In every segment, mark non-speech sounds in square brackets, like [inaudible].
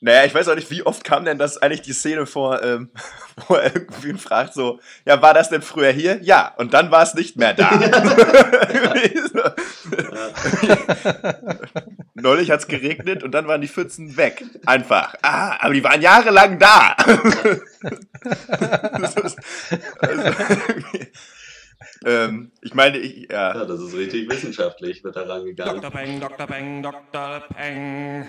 Naja, ich weiß auch nicht, wie oft kam denn das eigentlich die Szene vor, ähm, [laughs] wo er irgendwie fragt so, ja, war das denn früher hier? Ja, und dann war es nicht mehr da. [laughs] Neulich hat es geregnet und dann waren die Pfützen weg. Einfach. Ah, aber die waren jahrelang da. ist, [laughs] also, ähm, ich meine, ich, ja. Ja, das ist richtig wissenschaftlich, wird da rangegangen. Dr. Peng, Dr. Peng, Dr. Peng.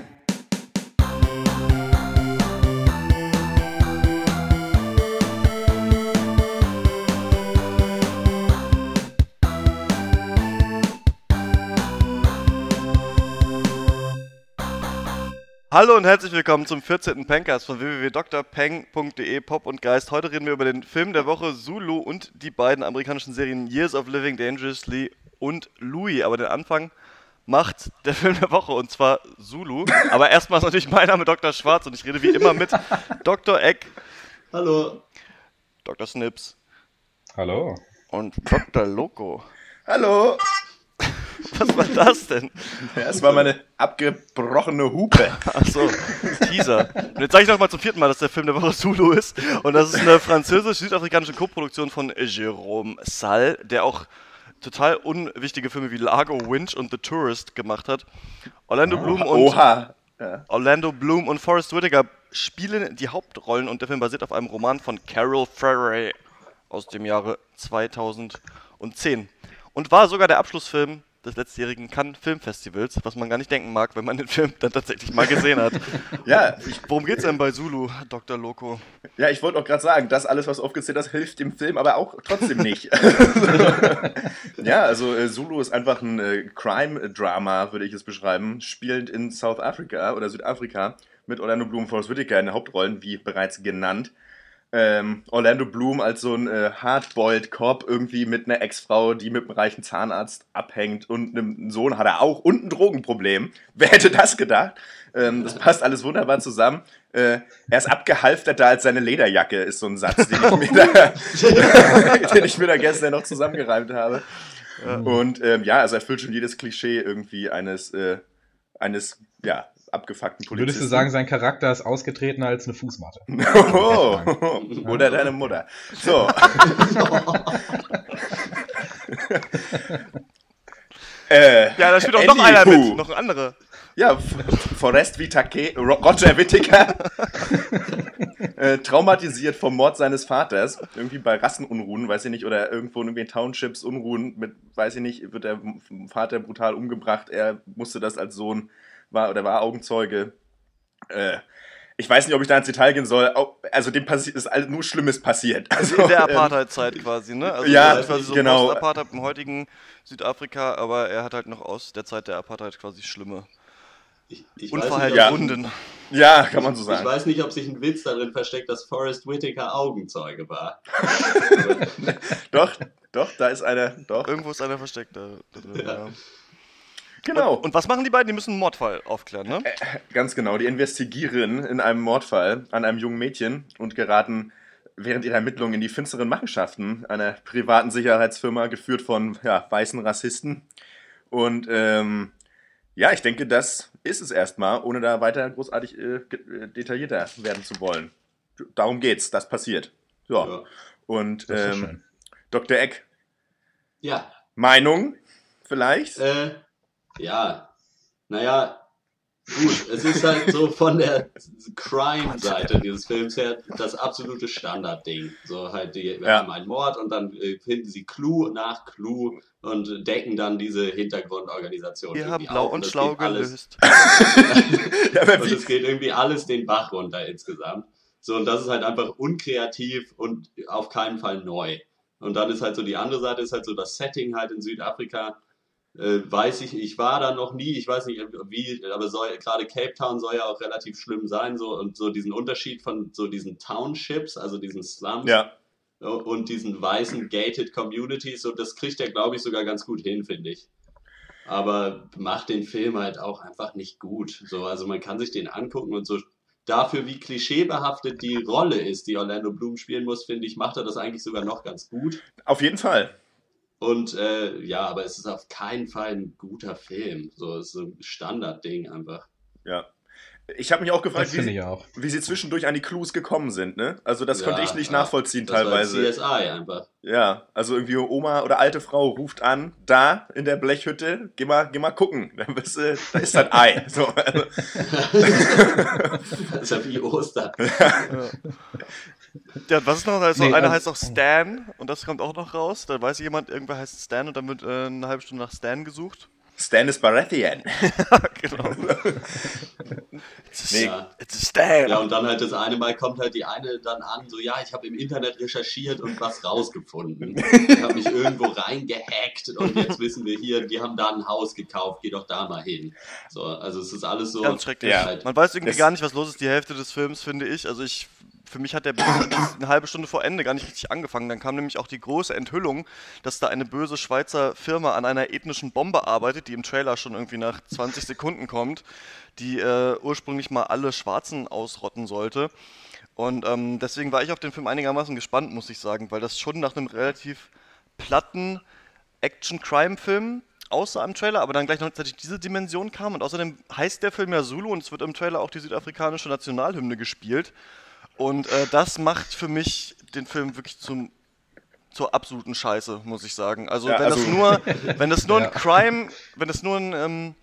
Hallo und herzlich willkommen zum 14. Pencast von www.drpeng.de Pop und Geist. Heute reden wir über den Film der Woche Zulu und die beiden amerikanischen Serien Years of Living Dangerously und Louis. Aber den Anfang macht der Film der Woche und zwar Zulu. Aber erstmal ist natürlich mein Name Dr. Schwarz und ich rede wie immer mit Dr. Eck, Hallo. Dr. Snips Hallo. und Dr. Loco. Hallo. Was war das denn? Ja, es war meine abgebrochene Hupe. Achso, Teaser. Und jetzt sage ich nochmal zum vierten Mal, dass der Film der Woche Zulu ist. Und das ist eine französisch-südafrikanische Koproduktion von Jérôme Salle, der auch total unwichtige Filme wie Largo, Winch und The Tourist gemacht hat. Orlando Bloom und Oha. Ja. Orlando Bloom und Forrest Whitaker spielen die Hauptrollen und der Film basiert auf einem Roman von Carol Ferrey aus dem Jahre 2010 und war sogar der Abschlussfilm des letztjährigen Cannes Filmfestivals, was man gar nicht denken mag, wenn man den Film dann tatsächlich mal gesehen hat. [laughs] Ja, ich, Worum geht's denn bei Zulu, Dr. Loco? ja, ich wollte auch gerade sagen, das alles, was aufgezählt hast, hilft dem Film aber auch trotzdem nicht. [laughs] [laughs] ja, also äh, Zulu ist einfach ein äh, Crime-Drama, würde ich es beschreiben, spielend in South Africa oder Südafrika mit Orlando Bloom Forrest Whitaker in den Hauptrollen, wie bereits genannt. Ähm, Orlando Bloom als so ein äh, hardboiled Cop irgendwie mit einer Ex-Frau, die mit einem reichen Zahnarzt abhängt und einem Sohn hat er auch und ein Drogenproblem. [laughs] Wer hätte das gedacht? Ähm, das passt alles wunderbar zusammen. Äh, er ist abgehalfterter als seine Lederjacke, ist so ein Satz, den ich mir da, [laughs] den ich mir da gestern noch zusammengereimt habe. Und ähm, ja, also erfüllt schon jedes Klischee irgendwie eines, äh, eines ja, abgefuckten Polizisten. Würdest du sagen, sein Charakter ist ausgetretener als eine Fußmatte? [laughs] Oh, oder deine Mutter. So. [laughs] äh, Ja, da spielt auch noch einer Anywho. mit, noch ein anderer. Ja, Forrest Whitaker, Ro- Roger Whittaker, [laughs] äh, traumatisiert vom Mord seines Vaters, irgendwie bei Rassenunruhen, weiß ich nicht, oder irgendwo in irgendwelchen Townships Unruhen mit, weiß ich nicht, wird der Vater brutal umgebracht, er musste das als Sohn, war oder war Augenzeuge. Äh, ich weiß nicht, ob ich da ins Detail gehen soll. Also dem passi- ist alles nur Schlimmes passiert. Also, In der ähm, Apartheid-Zeit quasi, ne? Also Ja, quasi so genau. Post-Apartheid im heutigen Südafrika, aber er hat halt noch aus der Zeit der Apartheid quasi schlimme, Ich, ich, unverheilte Wunden. ja, kann man so ich sagen. weiß nicht, ob sich ein Witz darin versteckt, dass Forrest Whitaker Augenzeuge war. [laughs] Doch, doch, da ist einer, doch, Irgendwo ist einer versteckt da, da drin, ja. Genau. Und was machen die beiden? Die müssen einen Mordfall aufklären, ne? Ganz genau, die investigieren in einem Mordfall an einem jungen Mädchen und geraten während ihrer Ermittlungen in die finsteren Machenschaften einer privaten Sicherheitsfirma, geführt von ja, weißen Rassisten. Und ähm, ja, ich denke, das ist es erstmal, ohne da weiter großartig äh, äh, detaillierter werden zu wollen. Darum geht's, das passiert. Ja. Ja. Und ähm. Dr. Eck, Ja, Meinung vielleicht? äh, ja, naja, gut, es ist halt so von der Crime-Seite dieses Films her das absolute Standardding. So halt, die, wir Ja. haben einen Mord und dann äh, finden sie Clou nach Clou und decken dann diese Hintergrundorganisation. Wir haben blau auf und das schlau alles gelöst. [laughs] aber Und es geht irgendwie alles den Bach runter insgesamt. So, und das ist halt einfach unkreativ und auf keinen Fall neu. Und dann ist halt so die andere Seite, ist halt so das Setting halt in Südafrika. Äh, weiß ich, ich war da noch nie, ich weiß nicht wie, aber soll, gerade Cape Town soll ja auch relativ schlimm sein, so und so diesen Unterschied von so diesen Townships, also diesen Slums ja, und diesen weißen gated Communities, so das kriegt er, glaube ich, sogar ganz gut hin, finde ich. Aber macht den Film halt auch einfach nicht gut. So, also man kann sich den angucken und so dafür, wie klischeebehaftet die Rolle ist, die Orlando Bloom spielen muss, finde ich, macht er das eigentlich sogar noch ganz gut. auf jeden Fall. Und äh, ja, aber es ist auf keinen Fall ein guter Film. So, es ist so ein Standardding einfach. Ja. Ich habe mich auch gefragt, wie, auch. wie sie zwischendurch an die Clues gekommen sind, ne? Also das Ja, konnte ich nicht ja. nachvollziehen Das war teilweise. CSI einfach. Ja, also irgendwie Oma oder alte Frau ruft an, da in der Blechhütte, geh mal, geh mal gucken. [laughs] Dann bist du, da ist ein Ei. So, also, [laughs] Das ist ja wie Ostern. [laughs] Ja, und was ist noch? Also, Nee, einer also- heißt auch Stan und das kommt auch noch raus. Da weiß jemand, irgendwer heißt Stan und dann wird äh, eine halbe Stunde nach Stan gesucht. Stannis Baratheon. [laughs] genau. [laughs] It's a, Nee. Ja. it's a Stan. Ja, und dann halt das eine Mal kommt halt die eine dann an, so, ja, ich habe im Internet recherchiert und was rausgefunden. Ich habe mich irgendwo reingehackt und jetzt wissen wir hier, die haben da ein Haus gekauft, geh doch da mal hin. So, also es ist alles so. Ganz schrecklich. Ja. Halt, Man weiß irgendwie Das- gar nicht, was los ist, die Hälfte des Films, finde ich. Also ich, für mich hat der eine halbe Stunde vor Ende gar nicht richtig angefangen. Dann kam nämlich auch die große Enthüllung, dass da eine böse Schweizer Firma an einer ethnischen Bombe arbeitet, die im Trailer schon irgendwie nach 20 Sekunden kommt, die äh, ursprünglich mal alle Schwarzen ausrotten sollte. Und ähm, deswegen war ich auf den Film einigermaßen gespannt, muss ich sagen, weil das schon nach einem relativ platten Action-Crime-Film aussah im Trailer, aber dann gleich noch tatsächlich diese Dimension kam. Und außerdem heißt der Film ja Zulu und es wird im Trailer auch die südafrikanische Nationalhymne gespielt. Und äh, das macht für mich den Film wirklich zum zur absoluten Scheiße, muss ich sagen. Also Ja, wenn das also- nur, [laughs] wenn das nur ein Crime, wenn das nur ein ähm,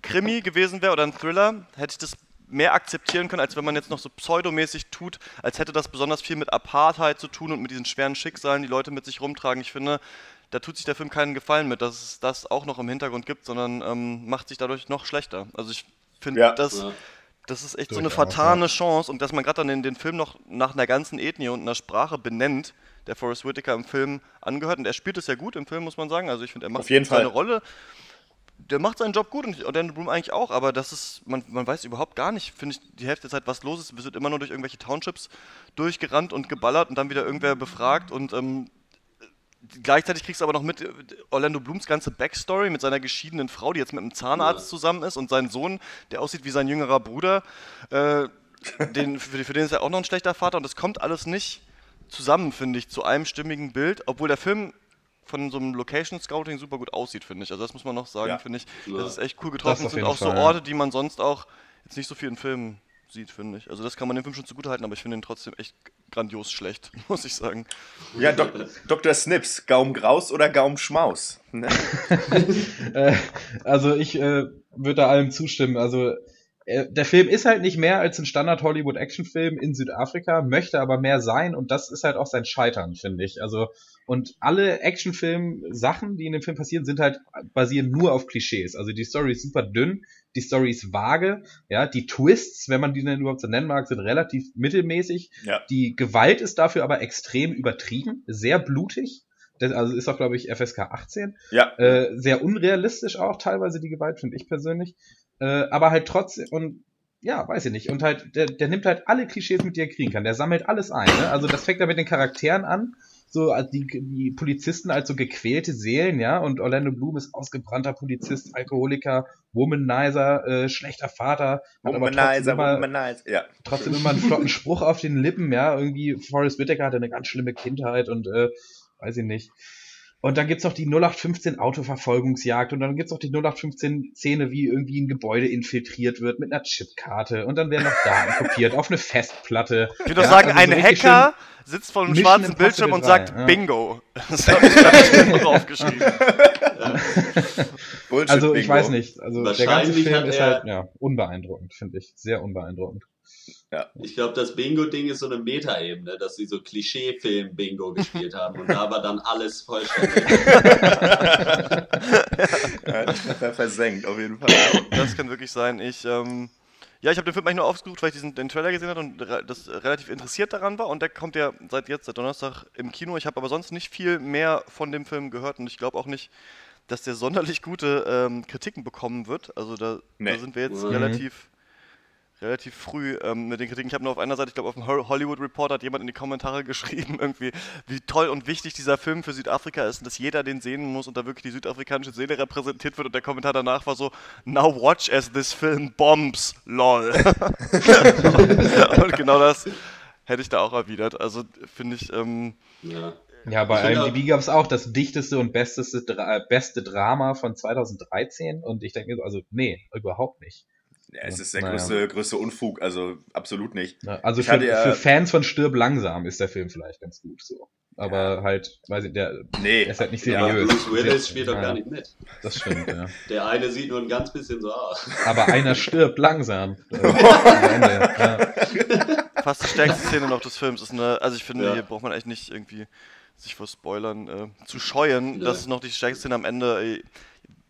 Krimi gewesen wäre oder ein Thriller, hätte ich das mehr akzeptieren können, als wenn man jetzt noch so pseudomäßig tut, als hätte das besonders viel mit Apartheid zu tun und mit diesen schweren Schicksalen, die Leute mit sich rumtragen. Ich finde, da tut sich der Film keinen Gefallen mit, dass es das auch noch im Hintergrund gibt, sondern ähm, macht sich dadurch noch schlechter. Also ich finde, Ja. das, Ja. Das ist echt so eine vertane Chance und dass man gerade dann den, den Film noch nach einer ganzen Ethnie und einer Sprache benennt, der Forrest Whitaker im Film angehört und er spielt es ja gut im Film, muss man sagen. Also ich finde, er macht seine Fall. Rolle der macht seinen Job gut und Orlando Bloom eigentlich auch, aber das ist, man, man weiß überhaupt gar nicht, finde ich, die Hälfte der Zeit, was los ist. Wir sind immer nur durch irgendwelche Townships durchgerannt und geballert und dann wieder irgendwer befragt und ähm, gleichzeitig kriegst du aber noch mit Orlando Blooms ganze Backstory mit seiner geschiedenen Frau, die jetzt mit einem Zahnarzt zusammen ist und seinen Sohn, der aussieht wie sein jüngerer Bruder, äh, den, [laughs] für, für den ist er auch noch ein schlechter Vater und das kommt alles nicht zusammen, finde ich, zu einem stimmigen Bild, obwohl der Film von so einem Location Scouting super gut aussieht, finde ich. Also das muss man noch sagen, Ja. finde ich. Ja. Das ist echt cool getroffen. Das sind auch so Fall, ja. Orte, die man sonst auch jetzt nicht so viel in Filmen sieht, finde ich. Also das kann man dem Film schon zugute halten, aber ich finde ihn trotzdem echt grandios schlecht, [laughs] muss ich sagen. Ja, Dok Dr. Snips, Gaum Graus oder Gaum Schmaus? Ne? [laughs] Äh, also ich äh, würde da allem zustimmen. Also der Film ist halt nicht mehr als ein Standard Hollywood Actionfilm in Südafrika, möchte aber mehr sein und das ist halt auch sein Scheitern, finde ich. Also und alle Actionfilm Sachen, die in dem Film passieren, sind halt basieren nur auf Klischees. Also die Story ist super dünn, die Story ist vage, ja, die Twists, wenn man die denn überhaupt so nennen mag, sind relativ mittelmäßig. Ja. Die Gewalt ist dafür aber extrem übertrieben, sehr blutig. Das, also ist auch, glaube ich, FSK 18. Ja. Äh, sehr unrealistisch auch teilweise die Gewalt, finde ich persönlich. Äh, aber halt trotzdem, und ja, weiß ich nicht. Und halt, der, der nimmt halt alle Klischees mit, die er kriegen kann. Der sammelt alles ein. Ne? Also das fängt ja mit den Charakteren an. So als die, die Polizisten als so gequälte Seelen, ja. Und Orlando Bloom ist ausgebrannter Polizist, Alkoholiker, Womanizer, äh, schlechter Vater, Womanizer, immer, Womanizer. Ja. trotzdem immer einen flotten [laughs] Spruch auf den Lippen, ja. Irgendwie Forrest Whitaker hatte eine ganz schlimme Kindheit und äh, weiß ich nicht. Und dann gibt's noch die 0815 Autoverfolgungsjagd und dann gibt's noch die 0815 Szene, wie irgendwie ein Gebäude infiltriert wird mit einer Chipkarte und dann werden noch Daten kopiert auf eine Festplatte. Ich würde doch Ja, sagen, also ein so Hacker sitzt vor einem schwarzen Bildschirm und 3, sagt ja. Bingo. [laughs] Das habe ich gerade draufgeschrieben. Bullshit Also ich Bingo. weiß nicht. Also der ganze Film ist halt ja, unbeeindruckend, finde ich. Sehr unbeeindruckend. Ich glaube, das Bingo-Ding ist so eine Metaebene, dass sie so Klischee-Film-Bingo gespielt haben und da war dann alles vollständig. [laughs] Ja, er versenkt, auf jeden Fall. Das kann wirklich sein. Ich, ähm, ja, ich habe den Film eigentlich nur aufgesucht, weil ich diesen, den Trailer gesehen habe und re das relativ interessiert daran war. Und der kommt ja seit jetzt, seit Donnerstag im Kino. Ich habe aber sonst nicht viel mehr von dem Film gehört und ich glaube auch nicht, dass der sonderlich gute ähm, Kritiken bekommen wird. Also da, Nee. da sind wir jetzt Mhm. relativ relativ früh ähm, mit den Kritiken. Ich habe nur auf einer Seite, ich glaube auf dem Ho- Hollywood Report hat jemand in die Kommentare [laughs] geschrieben, irgendwie, wie toll und wichtig dieser Film für Südafrika ist und dass jeder den sehen muss und da wirklich die südafrikanische Seele repräsentiert wird und der Kommentar danach war so, now watch as this film bombs, lol. [laughs] und genau das hätte ich da auch erwidert. Also finde ich, ähm, Ja. Ja, bei IMDb gab's auch das dichteste und besteste, äh, beste Drama von 2013 und ich denke mir so, also nee, überhaupt nicht. Ja, es ist der Naja. größte, größte Unfug, also absolut nicht. Ja, Also Ich für, hatte ja- für Fans von Stirb langsam ist der Film vielleicht ganz gut so. Aber halt, weiß ich, der, Nee, ist halt nicht Ja, seriös. Bruce Willis spielt doch Ja, gar nicht mit. Das stimmt, ja. [laughs] Der eine sieht nur ein ganz bisschen so aus. Aber einer stirbt langsam. [laughs] Äh, ja. Fast die stärkste Szene noch des Films ist eine, also ich finde, Ja. hier braucht man eigentlich nicht irgendwie sich vor Spoilern äh, zu scheuen. Nee. Das ist noch die stärkste Szene am Ende. Äh,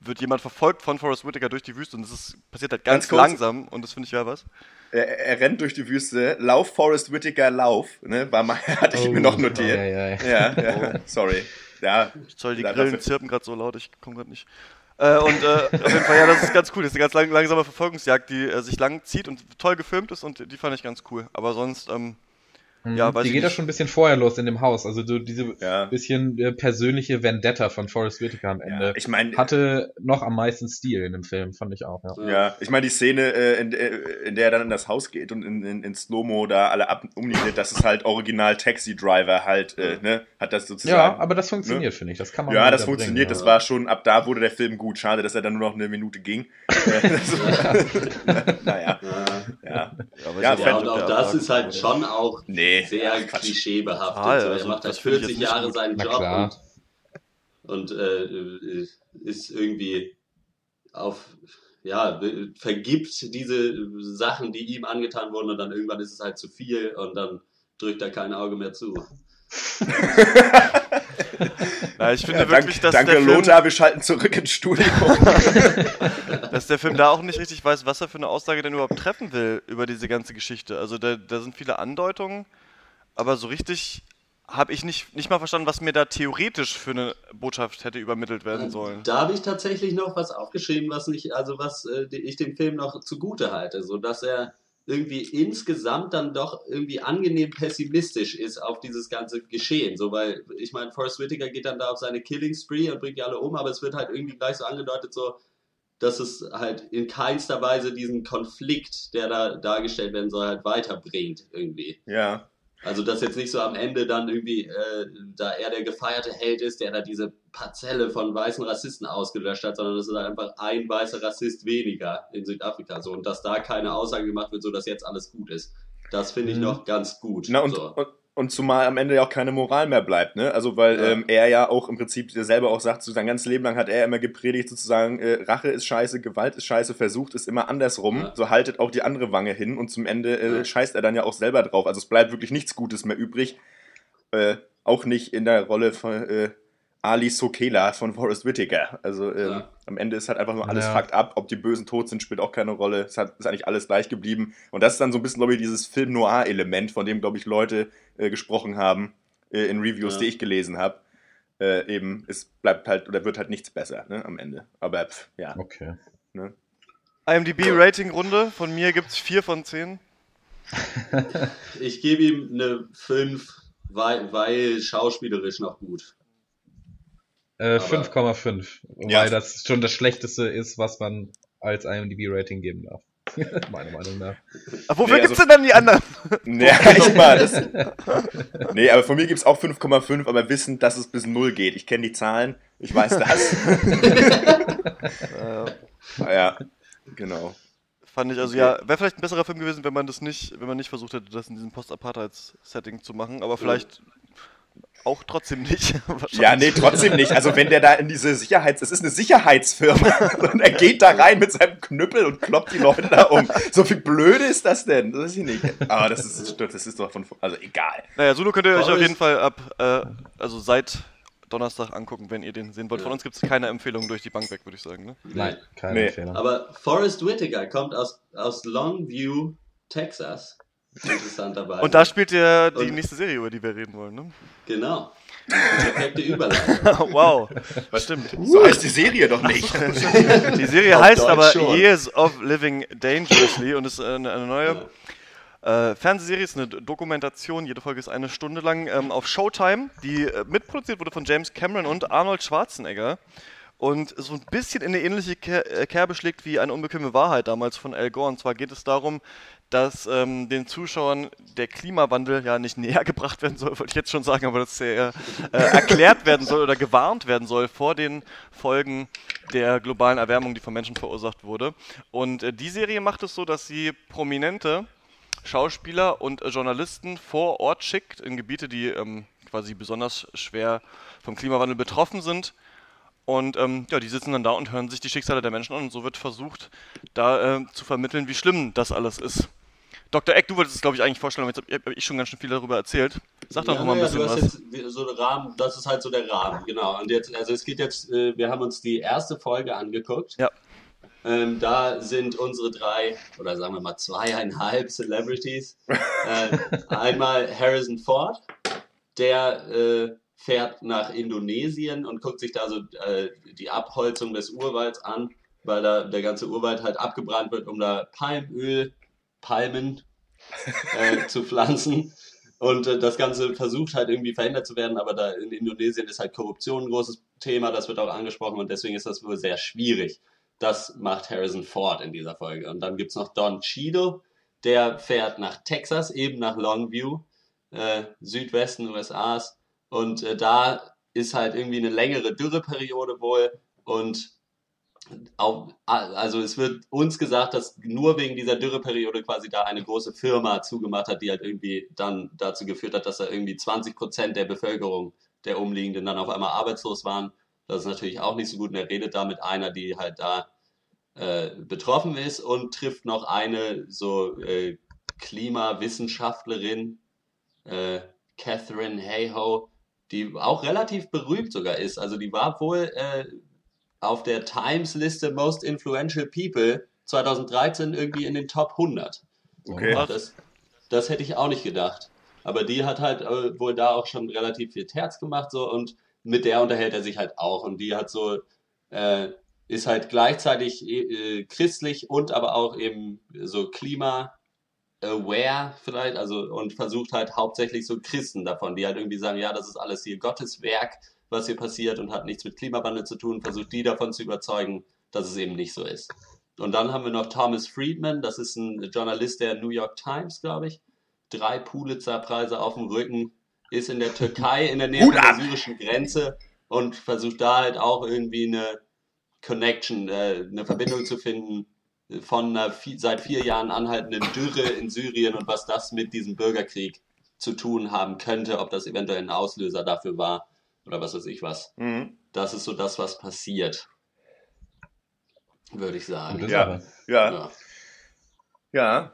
wird jemand verfolgt von Forrest Whitaker durch die Wüste und das ist, passiert halt ganz, Ganz langsam und das finde ich ja was. er, er rennt durch die Wüste, Lauf Forrest Whitaker, Lauf, ne, war mal, [laughs] hatte ich Oh, mir noch notiert. ja, ja, ja. Ja, ja, sorry. Ja, Sorry, die Grillen dafür- zirpen gerade so laut, ich komme gerade nicht. Äh, und äh, auf jeden Fall, ja, das ist ganz cool. Das ist eine ganz lang, langsame Verfolgungsjagd, die äh, sich lang zieht und toll gefilmt ist und die fand ich ganz cool. Aber sonst, ähm, Ja, weiß die geht ja schon ein bisschen vorher los in dem Haus. Also so diese Ja. bisschen äh, persönliche Vendetta von Forrest Whitaker am Ende ja ich meine, hatte noch am meisten Stil in dem Film, fand ich auch. Ja. Ja, ich meine, die Szene, äh, in, der- in der er dann in das Haus geht und in, in, in Slow-Mo da alle ab umniedert, das ist halt original Taxi Driver halt, äh, ne, hat das sozusagen. Ja, aber das funktioniert, finde ich. Das kann man Ja, das funktioniert. bringen, Das war schon, ab da wurde der Film gut. Schade, dass er dann nur noch eine Minute ging. [laughs] Äh, [laughs] [laughs] naja, Ja, ja. aber Ja, ich ja und auch das ist halt schon auch Nee, sehr klischeebehaftet. Ah, so, ja, er also macht halt das finde ich 40 jetzt nicht Jahre gut. seinen Na Job klar. und, und äh, ist irgendwie auf, ja, vergibt diese Sachen, die ihm angetan wurden und dann irgendwann ist es halt zu viel und dann drückt er kein Auge mehr zu. [laughs] Ja, ich finde Ja, wirklich, dank, dass, danke, der Film, Lothar. Wir schalten zurück ins Studio. [laughs] dass der Film da auch nicht richtig weiß, was er für eine Aussage denn überhaupt treffen will über diese ganze Geschichte. Also da, da sind viele Andeutungen, aber so richtig habe ich nicht, nicht mal verstanden, was mir da theoretisch für eine Botschaft hätte übermittelt werden sollen. Da habe ich tatsächlich noch was aufgeschrieben, was nicht, also was äh, ich dem Film noch zugute halte, so dass er irgendwie insgesamt dann doch irgendwie angenehm pessimistisch ist auf dieses ganze Geschehen. So, weil, ich meine, Forrest Whitaker geht dann da auf seine Killing Spree und bringt die alle um, aber es wird halt irgendwie gleich so angedeutet, so, dass es halt in keinster Weise diesen Konflikt, der da dargestellt werden soll, halt weiterbringt irgendwie. ja. Also, dass jetzt nicht so am Ende dann irgendwie, äh, da er der gefeierte Held ist, der da diese Parzelle von weißen Rassisten ausgelöscht hat, sondern es ist halt einfach ein weißer Rassist weniger in Südafrika. So, und dass da keine Aussage gemacht wird, so dass jetzt alles gut ist. Das finde ich Mhm. noch ganz gut. Na, und, so. und, und zumal am Ende ja auch keine Moral mehr bleibt, ne? Also, weil Ja. ähm, er ja auch im Prinzip selber auch sagt, so sein ganzes Leben lang hat er immer gepredigt, sozusagen, äh, Rache ist scheiße, Gewalt ist scheiße, versucht ist immer andersrum, Ja. so haltet auch die andere Wange hin und zum Ende äh, Ja. scheißt er dann ja auch selber drauf. Also, es bleibt wirklich nichts Gutes mehr übrig. Äh, auch nicht in der Rolle von äh, Ali Sokela von Forrest Whitaker. Also, ähm, Ja. am Ende ist halt einfach nur alles Ja. fucked up. Ob die Bösen tot sind, spielt auch keine Rolle. Es hat, ist eigentlich alles gleich geblieben. Und das ist dann so ein bisschen, glaube ich, dieses Film-Noir-Element, von dem, glaube ich, Leute äh, gesprochen haben äh, in Reviews, Ja. die ich gelesen habe. Äh, eben, es bleibt halt oder wird halt nichts besser ne, am Ende. Aber pff, ja. Okay. IMDb-Rating-Runde, von mir gibt es 4 von 10. Ich gebe ihm eine 5, weil, weil schauspielerisch noch gut. Äh, Aber- 5,5. Ja. Weil das schon das Schlechteste ist, was man als IMDb-Rating geben darf. [laughs] Meiner Meinung nach. Aber wofür Nee, gibt's also- denn dann die anderen? Ja, [laughs] echt [laughs] mal. Das, nee, aber von mir gibt es auch 5,5, aber wissend, dass es bis 0 geht. Ich kenne die Zahlen, ich weiß das. äh, ja, genau. fand ich, also Okay. ja, wäre vielleicht ein besserer Film gewesen, wenn man das nicht, wenn man nicht versucht hätte, das in diesem Post-Apartheid-Setting zu machen, aber vielleicht auch trotzdem nicht. [laughs] Ja, nee, trotzdem nicht. Also wenn der da in diese Sicherheits... Es ist eine Sicherheitsfirma [laughs] und er geht da rein mit seinem Knüppel und kloppt die Leute da um. So viel blöde ist das denn? Das ist ich nicht. Aber das ist, das ist doch von... Also egal. Naja, Solo könnt ihr euch auf jeden Fall ab, äh, also seit Donnerstag angucken, wenn ihr den sehen wollt. Von uns gibt es keine Empfehlung durch die Bank weg, würde ich sagen. Ne? Nein, keine Nee. Empfehlung. Aber Forrest Whitaker kommt aus, aus Longview, Texas. Interessanterweise. Und da spielt ihr die Und- nächste Serie, über die wir reden wollen. Ne? Genau. Perfekte Überleitung. [laughs] wow, stimmt. So heißt die Serie doch nicht. [laughs] Die Serie Auf heißt Deutsch aber schon. Years of Living Dangerously und ist eine, eine neue äh, Fernsehserie, ist eine Dokumentation, jede Folge ist eine Stunde lang ähm, auf Showtime, die äh, mitproduziert wurde von James Cameron und Arnold Schwarzenegger. und so ein bisschen in eine ähnliche äh, Kerbe schlägt wie eine unbequeme Wahrheit damals von Al Gore. Und zwar geht es darum, dass ähm, den Zuschauern der Klimawandel ja nicht [laughs] näher gebracht werden soll, wollte ich jetzt schon sagen, aber dass er äh, erklärt werden soll oder gewarnt werden soll vor den Folgen der globalen Erwärmung, die von Menschen verursacht wurde. Und äh, die Serie macht es so, dass sie prominente Schauspieler und äh, Journalisten vor Ort schickt in Gebiete, die ähm, quasi besonders schwer vom Klimawandel betroffen sind. Und ähm, ja, die sitzen dann da und hören sich die Schicksale der Menschen an und so wird versucht, da äh, zu vermitteln, wie schlimm das alles ist. Dr. Eck, du wolltest es, glaube ich, eigentlich vorstellen, aber jetzt habe ich schon ganz schön viel darüber erzählt. Sag doch ja, noch mal ein ja, bisschen du hast was. Jetzt so einen Rahmen, das ist halt so der Rahmen, genau. Und jetzt, also es geht jetzt, äh, wir haben uns die erste Folge angeguckt. Ja. Ähm, da sind unsere drei, oder sagen wir mal zweieinhalb Celebrities. [laughs] äh, einmal Harrison Ford, der äh, fährt nach Indonesien und guckt sich da so äh, die Abholzung des Urwalds an, weil da der ganze Urwald halt abgebrannt wird, um da Palmöl, Palmen äh, zu pflanzen. Und äh, das Ganze versucht halt irgendwie verändert zu werden, aber da in Indonesien ist halt Korruption ein großes Thema, das wird auch angesprochen und deswegen ist das wohl sehr schwierig. Das macht Harrison Ford in dieser Folge. Und dann gibt's noch Don Cheadle, der fährt nach Texas, eben nach Longview, äh, Südwesten USAs. Und äh, da ist halt irgendwie eine längere Dürreperiode wohl. Und auch, also es wird uns gesagt, dass nur wegen dieser Dürreperiode quasi da eine große Firma zugemacht hat, die halt irgendwie dann dazu geführt hat, dass da irgendwie 20 Prozent der Bevölkerung der Umliegenden dann auf einmal arbeitslos waren. Das ist natürlich auch nicht so gut. Und er redet da mit einer, die halt da äh, betroffen ist und trifft noch eine so äh, Klimawissenschaftlerin, äh, Catherine Hayhoe, die auch relativ berühmt sogar ist. Also die war wohl äh, auf der Times-Liste Most Influential People 2013 irgendwie in den Top 100. Okay. Das, das hätte ich auch nicht gedacht. Aber die hat halt äh, wohl da auch schon relativ viel Terz gemacht so und mit der unterhält er sich halt auch und die hat so äh, ist halt gleichzeitig äh, christlich und aber auch eben so Klima aware vielleicht, also und versucht halt hauptsächlich so Christen davon, die halt irgendwie sagen, ja, das ist alles hier Gottes Werk, was hier passiert und hat nichts mit Klimawandel zu tun, versucht die davon zu überzeugen, dass es eben nicht so ist. Und dann haben wir noch Thomas Friedman, das ist ein Journalist der New York Times, glaube ich. Drei Pulitzer-Preise auf dem Rücken, ist in der Türkei in der Nähe von der syrischen Grenze und versucht da halt auch irgendwie eine Connection, äh, eine Verbindung zu finden von einer seit vier Jahren anhaltenden Dürre in Syrien und was das mit diesem Bürgerkrieg zu tun haben könnte, ob das eventuell ein Auslöser dafür war oder was weiß ich was. Mhm. Das ist so das, was passiert, würde ich sagen. Ja. Ja, Ja. [laughs] ja.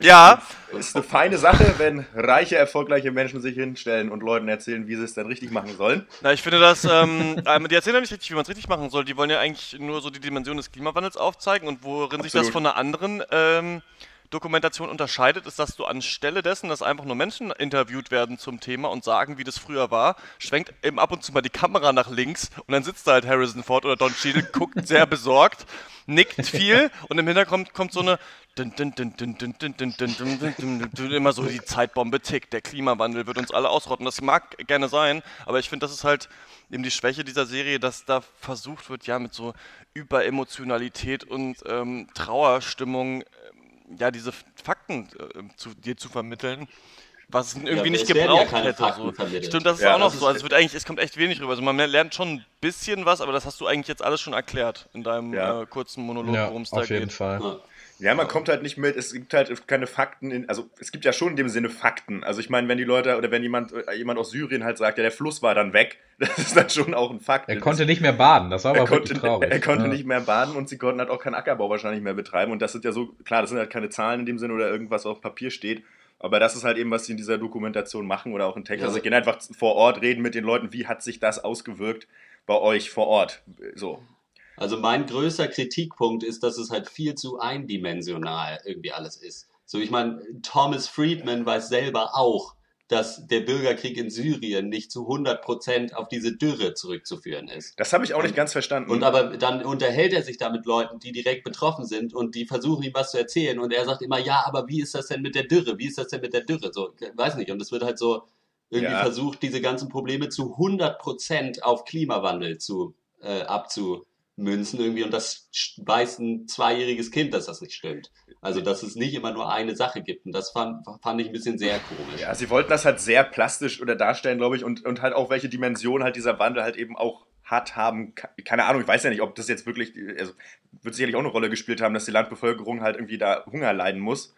Ja, Ist eine feine Sache, wenn reiche, erfolgreiche Menschen sich hinstellen und Leuten erzählen, wie sie es dann richtig machen sollen. Na, ich finde das, ähm, [laughs] die erzählen ja nicht richtig, wie man es richtig machen soll. Die wollen ja eigentlich nur so die Dimension des Klimawandels aufzeigen und worin sich das Absolut. von einer anderen ähm, Dokumentation unterscheidet, ist, dass du anstelle dessen, dass einfach nur Menschen interviewt werden zum Thema und sagen, wie das früher war, schwenkt eben ab und zu mal die Kamera nach links und dann sitzt da halt Harrison Ford oder Don Cheadle, guckt sehr besorgt, nickt viel und im Hintergrund kommt so eine immer so die Zeitbombe tickt, der Klimawandel wird uns alle ausrotten. Das mag gerne sein, aber ich finde, das ist halt eben die Schwäche dieser Serie, dass da versucht wird, ja, mit so Überemotionalität und ähm, Trauerstimmung ja, diese Fakten äh, zu dir zu vermitteln, was es irgendwie Ja, nicht ja gebraucht keine hätte. So. Stimmt, das ist Ja, auch noch so. Also es wird eigentlich, es kommt echt wenig rüber. Also man lernt schon ein bisschen was, aber das hast du eigentlich jetzt alles schon erklärt in deinem Ja. äh, kurzen Monolog, Ja, worum es da auf jeden geht. Fall. Ja. Man kommt halt nicht mit, es gibt halt keine Fakten, in, also es gibt ja schon in dem Sinne Fakten. Also ich meine, wenn die Leute oder wenn jemand, äh, jemand aus Syrien halt sagt, ja, der Fluss war dann weg, [laughs] das ist dann schon auch ein Fakt. Er konnte nicht mehr baden, das war aber er konnte, traurig. er konnte ja. nicht mehr baden und sie konnten halt auch keinen Ackerbau wahrscheinlich mehr betreiben. Und das sind ja so, klar, das sind halt keine Zahlen in dem Sinne oder irgendwas auf Papier steht. Aber das ist halt eben, was sie in dieser Dokumentation machen oder auch in Text. Ja. Also sie gehen einfach vor Ort, reden mit den Leuten, wie hat sich das ausgewirkt bei euch vor Ort. So. Also mein größter Kritikpunkt ist, dass es halt viel zu eindimensional irgendwie alles ist. So, ich meine, Thomas Friedman weiß selber auch, dass der Bürgerkrieg in Syrien nicht zu 100% auf diese Dürre zurückzuführen ist. Das habe ich auch nicht ganz verstanden. Und aber dann unterhält er sich da mit Leuten, die direkt betroffen sind und die versuchen ihm was zu erzählen und er sagt immer, ja, aber wie ist das denn mit der Dürre? Wie ist das denn mit der Dürre? So, weiß nicht. Und es wird halt so irgendwie Ja. versucht, diese ganzen Probleme zu 100% auf Klimawandel zu äh, abzumünzen irgendwie und das weiß ein zweijähriges Kind, dass das nicht stimmt. Also dass es nicht immer nur eine Sache gibt und das fand, fand ich ein bisschen sehr komisch. Ja, sie wollten das halt sehr plastisch oder darstellen, glaube ich, und, und halt auch welche Dimension halt dieser Wandel halt eben auch hat, haben, keine Ahnung, ich weiß ja nicht, ob das jetzt wirklich, also wird sicherlich auch eine Rolle gespielt haben, dass die Landbevölkerung halt irgendwie da Hunger leiden muss.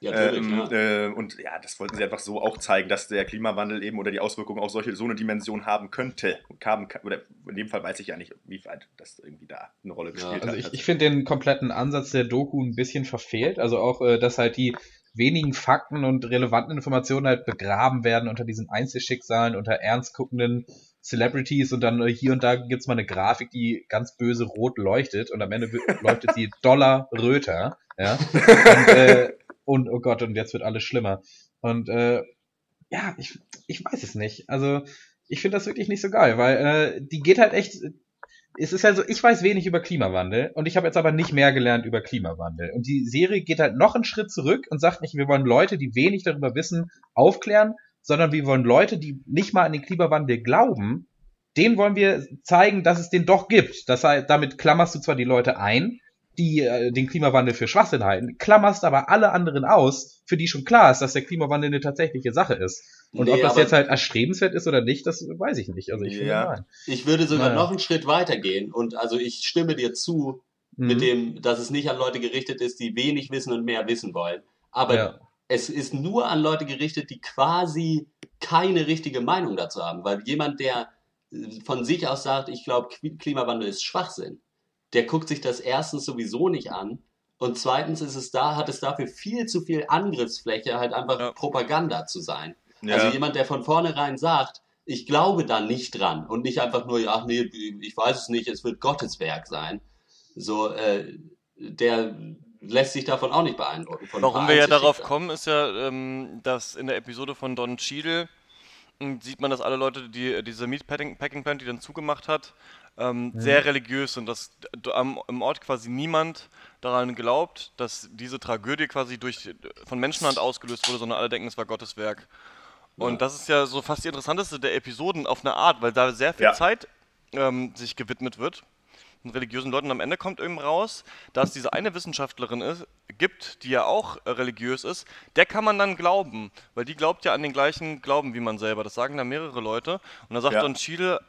Ja, natürlich, Ähm, ja. äh, und ja, das wollten sie einfach so auch zeigen, dass der Klimawandel eben oder die Auswirkungen auch solche, so eine Dimension haben könnte. Haben, oder in dem Fall weiß ich ja nicht, wie weit das irgendwie da eine Rolle gespielt Also hat. ich, ich finde den kompletten Ansatz der Doku ein bisschen verfehlt. Also auch, äh, dass halt die wenigen Fakten und relevanten Informationen halt begraben werden unter diesen Einzelschicksalen, unter ernst guckenden Celebrities und dann äh, hier und da gibt's mal eine Grafik, die ganz böse rot leuchtet und am Ende [laughs] leuchtet sie Dollar röter. Ja. Und, äh, und oh Gott, und jetzt wird alles schlimmer. Und äh, ja, ich, ich weiß es nicht. Also ich finde das wirklich nicht so geil, weil äh, die geht halt echt es ist halt so, ich weiß wenig über Klimawandel und ich habe jetzt aber nicht mehr gelernt über Klimawandel. Und die Serie geht halt noch einen Schritt zurück und sagt nicht, wir wollen Leute, die wenig darüber wissen, aufklären, sondern wir wollen Leute, die nicht mal an den Klimawandel glauben, denen wollen wir zeigen, dass es den doch gibt. Das heißt, damit klammerst du zwar die Leute ein, die äh, den Klimawandel für Schwachsinn halten, klammerst aber alle anderen aus, für die schon klar ist, dass der Klimawandel eine tatsächliche Sache ist. Und Nee, ob das jetzt halt erstrebenswert ist oder nicht, das weiß ich nicht. Also ich finde Ja. nein. Ich würde sogar Naja. noch einen Schritt weiter gehen und also ich stimme dir zu mit Mhm. dem, dass es nicht an Leute gerichtet ist, die wenig wissen und mehr wissen wollen. Aber Ja. es ist nur an Leute gerichtet, die quasi keine richtige Meinung dazu haben. Weil jemand, der äh, von sich aus sagt, ich glaube, Klimawandel ist Schwachsinn, der guckt sich das erstens sowieso nicht an und zweitens ist es da, hat es dafür viel zu viel Angriffsfläche, halt einfach Ja. Propaganda zu sein. Ja. Also jemand, der von vornherein sagt, ich glaube da nicht dran und nicht einfach nur, ach nee, ich weiß es nicht, es wird Gottes Werk sein. So, äh, der lässt sich davon auch nicht beeindrucken. Warum wir ja darauf kommen, ist ja, ähm, dass in der Episode von Don Cheadle m, sieht man, dass alle Leute, die diese Meatpacking Packing Plant, die dann zugemacht hat, ähm, sehr religiös sind, dass am, im Ort quasi niemand daran glaubt, dass diese Tragödie quasi durch von Menschenhand ausgelöst wurde, sondern alle denken, es war Gottes Werk. Und Ja. das ist ja so fast die interessanteste der Episoden auf eine Art, weil da sehr viel Ja. Zeit ähm, sich gewidmet wird und religiösen Leuten. Und am Ende kommt eben raus, dass diese eine Wissenschaftlerin ist, gibt, die ja auch religiös ist, der kann man dann glauben, weil die glaubt ja an den gleichen Glauben wie man selber. Das sagen da mehrere Leute. Und da sagt Ja. Don Cheadle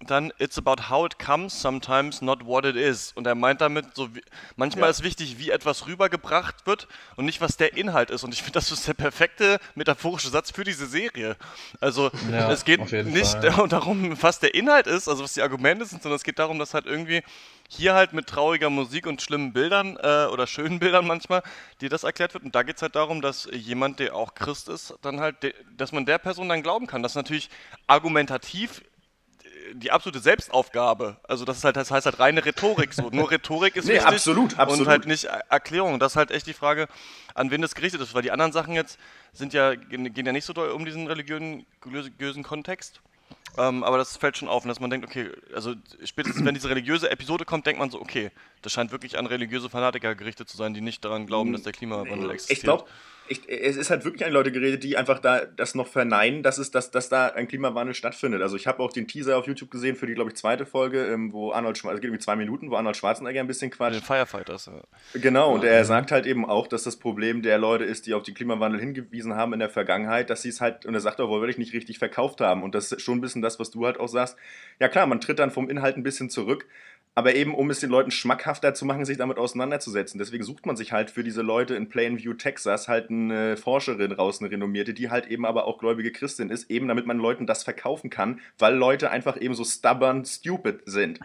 dann, it's about how it comes, sometimes not what it is. Und er meint damit, so wie, manchmal Ja. ist wichtig, wie etwas rübergebracht wird und nicht, was der Inhalt ist. Und ich finde, das ist der perfekte metaphorische Satz für diese Serie. Also, Ja, es geht nicht Fall, [laughs] darum, was der Inhalt ist, also was die Argumente sind, sondern es geht darum, dass halt irgendwie hier halt mit trauriger Musik und schlimmen Bildern äh, oder schönen [laughs] Bildern manchmal dir das erklärt wird. Und da geht es halt darum, dass jemand, der auch Christ ist, dann halt, dass man der Person dann glauben kann. Das ist natürlich argumentativ die absolute Selbstaufgabe. Also das ist halt, das heißt halt reine Rhetorik so. Nur Rhetorik ist Nee, wichtig absolut, absolut. und halt nicht Er- Erklärung. Das ist halt echt die Frage, an wen das gerichtet ist, weil die anderen Sachen jetzt sind ja gehen ja nicht so doll um diesen religiösen, religiösen Kontext. Ähm, aber das fällt schon auf, dass man denkt, okay, also spätestens wenn diese religiöse Episode kommt, denkt man so, okay, das scheint wirklich an religiöse Fanatiker gerichtet zu sein, die nicht daran glauben, dass der Klimawandel existiert. Ich glaube, ich, es ist halt wirklich an Leute geredet, die einfach da das noch verneinen, dass, es, dass, dass da ein Klimawandel stattfindet. Also ich habe auch den Teaser auf YouTube gesehen für die, glaube ich, zweite Folge, ähm, wo Arnold Schwarzenegger, also es geht irgendwie zwei Minuten, wo Arnold Schwarzenegger ein bisschen quatscht. den Firefighters. Ja. Genau, und er sagt halt eben auch, dass das Problem der Leute ist, die auf den Klimawandel hingewiesen haben in der Vergangenheit, dass sie es halt, und er sagt auch, wortwörtlich nicht richtig verkauft haben. Und das ist schon ein bisschen das, was du halt auch sagst. Ja klar, man tritt dann vom Inhalt ein bisschen zurück, aber eben, um es den Leuten schmackhafter zu machen, sich damit auseinanderzusetzen. Deswegen sucht man sich halt für diese Leute in Plainview, Texas, halt eine Forscherin raus, eine renommierte, die halt eben aber auch gläubige Christin ist, eben damit man Leuten das verkaufen kann, weil Leute einfach eben so stubborn, stupid sind.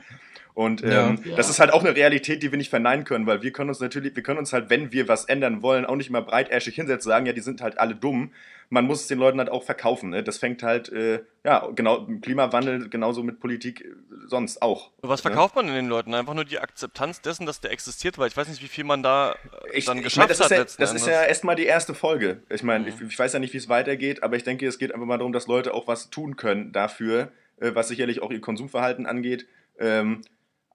Und ähm, Ja. Ja. das ist halt auch eine Realität, die wir nicht verneinen können, weil wir können uns natürlich, wir können uns halt, wenn wir was ändern wollen, auch nicht mal breitärschig hinsetzen, sagen, ja, die sind halt alle dumm. Man muss es den Leuten halt auch verkaufen. Ne? Das fängt halt, äh, ja, genau, im Klimawandel genauso mit Politik äh, sonst auch. Was ne? verkauft man denn den Leuten? Einfach nur die Akzeptanz dessen, dass der existiert, weil ich weiß nicht, wie viel man da äh, Ich, dann ich geschafft meine, das hat ist ja, das ist ja Endes. erstmal die erste Folge. Ich meine, Mhm. ich, ich weiß ja nicht, wie es weitergeht, aber ich denke, es geht einfach mal darum, dass Leute auch was tun können dafür, äh, was sicherlich auch ihr Konsumverhalten angeht, ähm,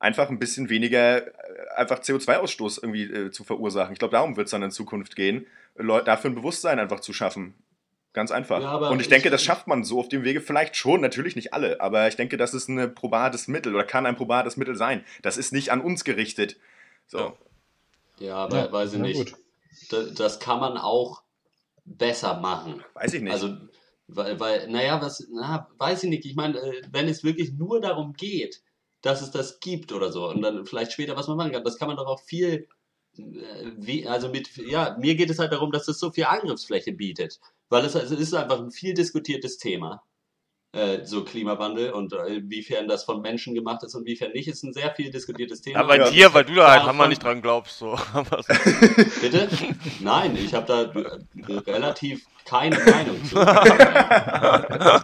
einfach ein bisschen weniger äh, einfach CO2-Ausstoß irgendwie äh, zu verursachen. Ich glaube, darum wird es dann in Zukunft gehen, Leu dafür ein Bewusstsein einfach zu schaffen. Ganz einfach. Ja, aber und ich denke, ich- das schafft man so auf dem Wege vielleicht schon, natürlich nicht alle, aber ich denke, das ist ein probates Mittel oder kann ein probates Mittel sein. Das ist nicht an uns gerichtet. So. Ja, aber Ja, weiß ich nicht. Das, das kann man auch besser machen. Weiß ich nicht. Also, weil, weil, naja, was, na, weiß ich nicht. Ich meine, äh, wenn es wirklich nur darum geht, dass es das gibt oder so und dann vielleicht später was man machen kann, das kann man doch auch viel, äh, wie, also mit, ja, mir geht es halt darum, dass es so viel Angriffsfläche bietet, weil es, also es ist einfach ein viel diskutiertes Thema. äh, So Klimawandel und äh, inwiefern das von Menschen gemacht ist und inwiefern nicht, ist ein sehr viel diskutiertes Thema. Ja, bei Ja. dir, weil du da halt hammer nicht dran glaubst. So. [laughs] Aber. Bitte? Nein, ich habe da äh, relativ keine Meinung zu. [laughs]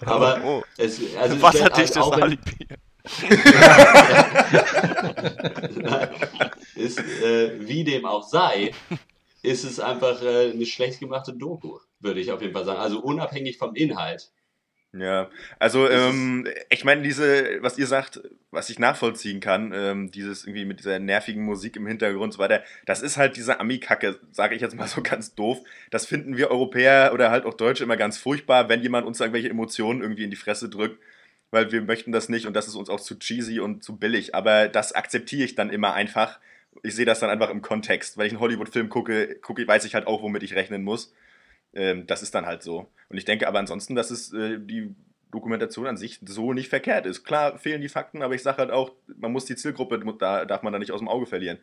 Aber Oh. es, also es Wasserdichtes auch wenn, Alibi. [laughs] ist, äh, wie dem auch sei, ist es einfach äh, eine schlecht gemachte Doku, würde ich auf jeden Fall sagen. Also unabhängig vom Inhalt. Ja, also ähm, ich meine, diese, was ihr sagt, was ich nachvollziehen kann, ähm, dieses irgendwie mit dieser nervigen Musik im Hintergrund und so weiter, das ist halt diese Ami-Kacke, sage ich jetzt mal [laughs] so ganz doof. Das finden wir Europäer oder halt auch Deutsche immer ganz furchtbar, wenn jemand uns irgendwelche Emotionen irgendwie in die Fresse drückt, weil wir möchten das nicht und das ist uns auch zu cheesy und zu billig. Aber das akzeptiere ich dann immer einfach. Ich sehe das dann einfach im Kontext. Wenn ich einen Hollywood-Film gucke, gucke, weiß ich halt auch, womit ich rechnen muss. Ähm, das ist dann halt so. Und ich denke aber ansonsten, dass es äh, die Dokumentation an sich so nicht verkehrt ist. Klar fehlen die Fakten, aber ich sage halt auch, man muss die Zielgruppe, da darf man da nicht aus dem Auge verlieren.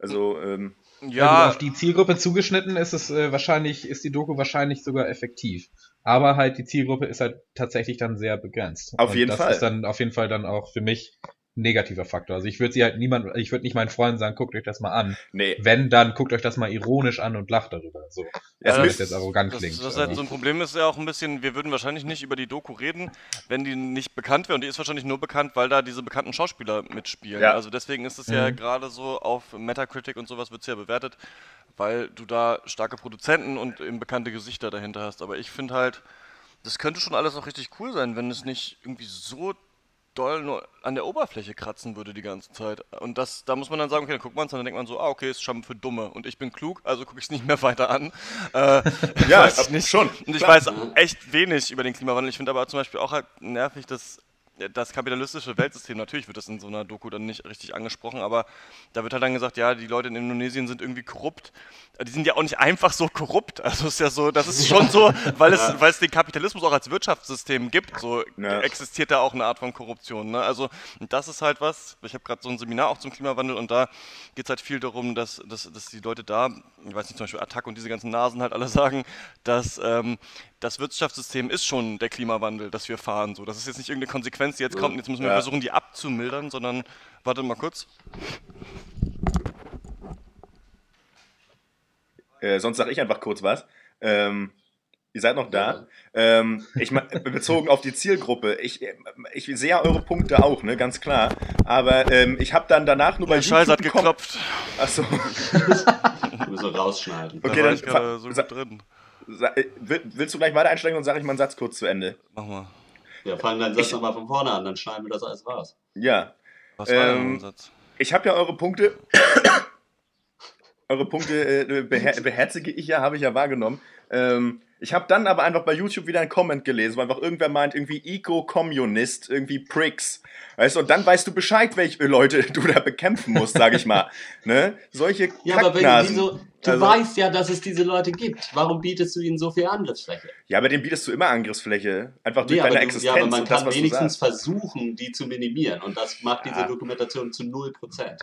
Also, ähm, Ja, gut, auf die Zielgruppe zugeschnitten ist es äh, wahrscheinlich, ist die Doku wahrscheinlich sogar effektiv. Aber halt die Zielgruppe ist halt tatsächlich dann sehr begrenzt. Auf Und jeden das Fall. ist dann auf jeden Fall dann auch für mich negativer Faktor. Also ich würde sie halt niemand, ich würde nicht meinen Freunden sagen, guckt euch das mal an. nee. Wenn, dann guckt euch das mal ironisch an und lacht darüber. So. Ja, Damit das- jetzt arrogant Das, klingt. das halt aber- so ein Problem ist ja auch ein bisschen, wir würden wahrscheinlich nicht über die Doku reden, wenn die nicht bekannt wäre. Und die ist wahrscheinlich nur bekannt, weil da diese bekannten Schauspieler mitspielen. Ja. Also deswegen ist es ja Mhm. gerade so, auf Metacritic und sowas wird es ja bewertet, weil du da starke Produzenten und eben bekannte Gesichter dahinter hast. Aber ich finde halt, das könnte schon alles auch richtig cool sein, wenn es nicht irgendwie so doll nur an der Oberfläche kratzen würde die ganze Zeit. Und das, da muss man dann sagen, okay, dann guckt man es und dann denkt man so, ah, okay, ist schon für Dumme. Und ich bin klug, also gucke ich es nicht mehr [laughs] weiter an. Äh, Ja, [laughs] ich nicht. schon, Und ich klar. weiß echt wenig über den Klimawandel. Ich finde aber zum Beispiel auch halt nervig, dass das kapitalistische Weltsystem, natürlich wird das in so einer Doku dann nicht richtig angesprochen, aber da wird halt dann gesagt, ja, die Leute in Indonesien sind irgendwie korrupt. Die sind ja auch nicht einfach so korrupt. [laughs] Also ist ja so, das ist schon so, weil es, weil es den Kapitalismus auch als Wirtschaftssystem gibt, so Ja. existiert da auch eine Art von Korruption. Ne? Also das ist halt was, ich habe gerade so ein Seminar auch zum Klimawandel und da geht es halt viel darum, dass, dass, dass die Leute da, ich weiß nicht, zum Beispiel Attac und diese ganzen Nasen halt alle [laughs] sagen, dass ähm, das Wirtschaftssystem ist schon der Klimawandel, das wir fahren. So, das ist jetzt nicht irgendeine Konsequenz, die jetzt kommt und jetzt müssen wir Ja. versuchen, die abzumildern, sondern warte mal kurz. Äh, sonst sage ich einfach kurz was. Ähm, ihr seid noch da. Ähm, ich mein, bezogen auf die Zielgruppe. Ich, ich sehe ja eure Punkte auch, ne, ganz klar. Aber ähm, ich habe dann danach nur bei Mein Scheiß hat geklopft. Achso. [laughs] Müssen wir rausschneiden. Okay, da war dann ich gerade fa- so gut drin. Äh, will- Willst du gleich weiter einsteigen und sage ich mal einen Satz kurz zu Ende? Mach mal. Ja, fangen deinen Satz nochmal von vorne an, dann schneiden wir das alles raus. Ja. Was war denn Ähm, dein Satz? Ich habe ja eure Punkte. [coughs] eure Punkte äh, beher beherzige ich ja, habe ich ja wahrgenommen. Ähm, ich habe dann aber einfach bei YouTube wieder einen Comment gelesen, wo einfach irgendwer meint, irgendwie Eco-Kommunist, irgendwie Pricks. Weißt du, und dann weißt du Bescheid, welche Leute [laughs] du da bekämpfen musst, sag ich mal. Ne? Solche Ja, aber wenn, Kacknasen. wieso, du Also- weißt ja, dass es diese Leute gibt. Warum bietest du ihnen so viel Angriffsfläche? Ja, aber dem bietest du immer Angriffsfläche. Einfach durch Nee, deine du, Existenz ja, aber man das, kann du wenigstens versuchen, die zu minimieren. Und das macht diese Ja. Dokumentation zu 0%.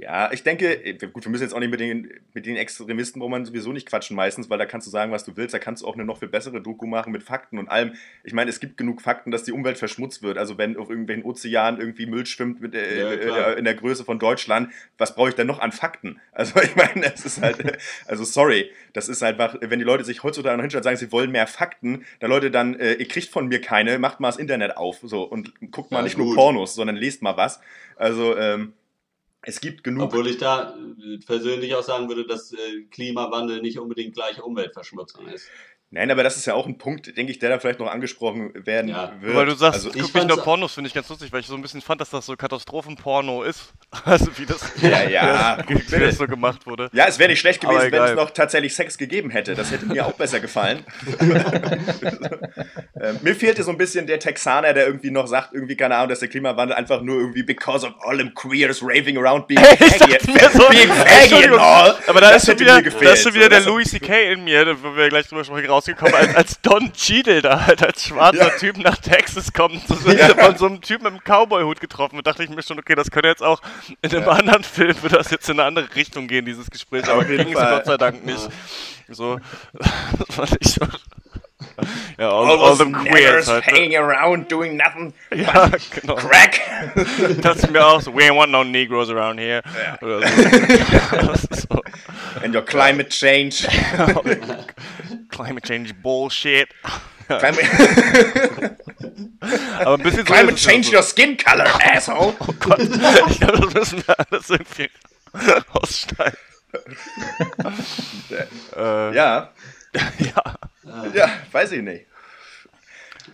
Ja, ich denke, äh, gut, wir müssen jetzt auch nicht mit den, mit den Extremisten, wo man sowieso nicht quatschen meistens, weil da kannst du sagen, was du willst, da kannst du auch eine noch viel bessere Doku machen mit Fakten und allem. Ich meine, es gibt genug Fakten, dass die Umwelt verschmutzt wird. Also wenn auf irgendwelchen Ozeanen irgendwie Müll schwimmt mit, äh, Ja, klar. äh, in der Größe von Deutschland, was brauche ich denn noch an Fakten? Also [laughs] ich meine, es ist halt, [laughs] also sorry, das ist einfach, wenn die Leute sich heutzutage noch hinstellen und sagen, sie wollen mehr Fakten, da Leute dann, äh, ihr kriegt von mir keine, macht mal das Internet auf so und guckt mal Ja, nicht nur gut. Pornos, sondern lest mal was. Also, ähm, Es gibt genug. Obwohl ich da äh, persönlich auch sagen würde, dass äh, Klimawandel nicht unbedingt gleich Umweltverschmutzung ist. Nein, aber das ist ja auch ein Punkt, denke ich, der da vielleicht noch angesprochen werden Ja. wird. Weil du sagst, also, ich ich guck nicht nur Pornos, finde ich ganz lustig, weil ich so ein bisschen fand, dass das so Katastrophenporno ist. [laughs] Also wie das, Ja, ja, wie [laughs] wie das so gemacht wurde. ja, es wäre nicht schlecht gewesen, wenn es noch tatsächlich Sex gegeben hätte. Das hätte mir auch besser gefallen. [laughs] äh, mir fehlte so ein bisschen der Texaner, der irgendwie noch sagt, irgendwie, keine Ahnung, dass der Klimawandel einfach nur irgendwie because of all them queers raving around being faggy, so- being faggy and all. Aber da Das ist schon wieder, da gefehlt, ist schon so. wieder der Louis C.K. in mir, wo wir gleich drüber sprechen, rausgekommen, als, als Don Cheadle da halt als schwarzer Ja. Typ nach Texas kommt, so wir von so einem Typ mit einem Cowboy-Hut getroffen. Da dachte ich mir schon, okay, das könnte jetzt auch in einem anderen Film, würde das jetzt in eine andere Richtung gehen, dieses Gespräch. Aber ging es. Gott sei Dank nicht. So, [laughs] das fand ich schon. Ja, all, All all them queers halt. Ne? hanging around doing nothing Ja, [laughs] genau. crack. [laughs] Das ist mir auch so, we ain't want no Negroes around here. Oder so. So. And your climate change. Climate Change Bullshit. Climate, [laughs] Aber ein bisschen so climate ja change so. your skin color, [laughs] asshole. Oh Gott, ich glaube, das müssen wir alles irgendwie aussteigen. äh, Ja, [laughs] ja. ja, weiß ich nicht.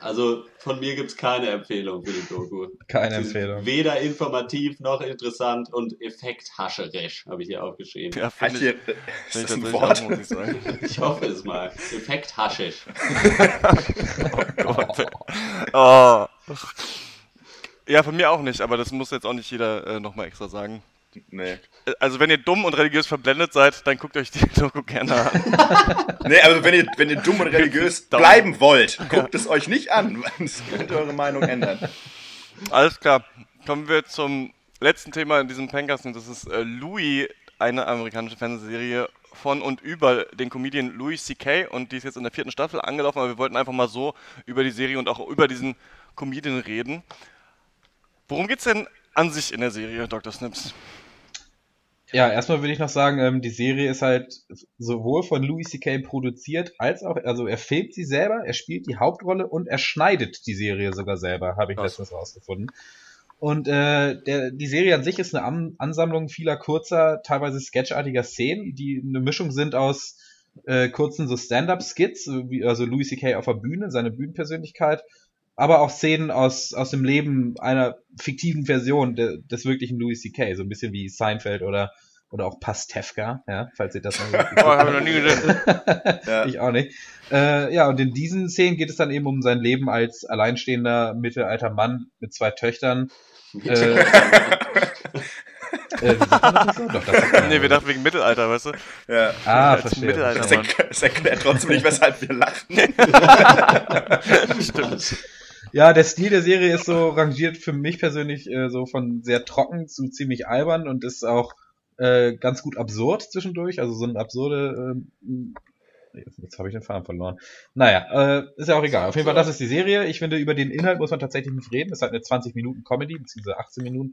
Also von mir gibt es keine Empfehlung für die Doku. [laughs] Keine Empfehlung. Weder informativ noch interessant und effekthascherisch, habe ich hier aufgeschrieben. Ja, ich, ist das ich ein Wort? auch, ich sagen. [laughs] Ich hoffe es mal. Effekthaschisch. [laughs] Gott. Oh. Ja, von mir auch nicht, aber das muss jetzt auch nicht jeder äh, nochmal extra sagen. Nee. Äh, Also wenn ihr dumm und religiös verblendet seid, dann guckt euch die [laughs] Doku gerne an. [laughs] Nee, aber wenn ihr, wenn ihr dumm und religiös bleiben wollt, guckt es euch nicht an. [laughs] Das könnte eure Meinung ändern. Alles klar. Kommen wir zum letzten Thema in diesem Pencast und das ist äh, Louis, eine amerikanische Fernsehserie von und über den Comedian Louis C.K. und die ist jetzt in der vierten Staffel angelaufen, aber wir wollten einfach mal so über die Serie und auch über diesen Comedian reden. Worum geht's denn an sich in der Serie, Dr. Snips? Ja, erstmal will ich noch sagen, ähm, die Serie ist halt sowohl von Louis C.K. produziert, als auch, also er filmt sie selber, er spielt die Hauptrolle und er schneidet die Serie sogar selber, habe ich Krass. letztens rausgefunden. Und äh, der, die Serie an sich ist eine An Ansammlung vieler kurzer, teilweise sketchartiger Szenen, die eine Mischung sind aus äh, kurzen so Stand-up-Skits, wie- also Louis C.K. auf der Bühne, seine Bühnenpersönlichkeit, aber auch Szenen aus, aus dem Leben einer fiktiven Version de, des wirklichen Louis C.K., so ein bisschen wie Seinfeld oder, oder auch Pastewka, ja, falls ihr das noch [laughs] Oh, habe ich noch nie gesehen. Ja. ich auch nicht. Äh, ja, und in diesen Szenen geht es dann eben um sein Leben als alleinstehender mittelalter Mann mit zwei Töchtern. Äh, [laughs] äh, wie sagt man das nicht so? Doch, das Nee, ja. wir dachten wegen Mittelalter, weißt du? Ja. Ah, Als verstehe. Mittelalter. Das, erk das erklärt trotzdem nicht, weshalb wir lachen. [laughs] Stimmt. Ja, der Stil der Serie ist so rangiert für mich persönlich äh, so von sehr trocken zu ziemlich albern und ist auch äh, ganz gut absurd zwischendurch. Also so ein absurde. ähm, jetzt jetzt habe ich den Faden verloren. Naja, äh, ist ja auch egal. Auf jeden Fall, das ist die Serie. Ich finde, über den Inhalt muss man tatsächlich nicht reden. Das ist halt eine 20 Minuten Comedy, beziehungsweise 18 Minuten.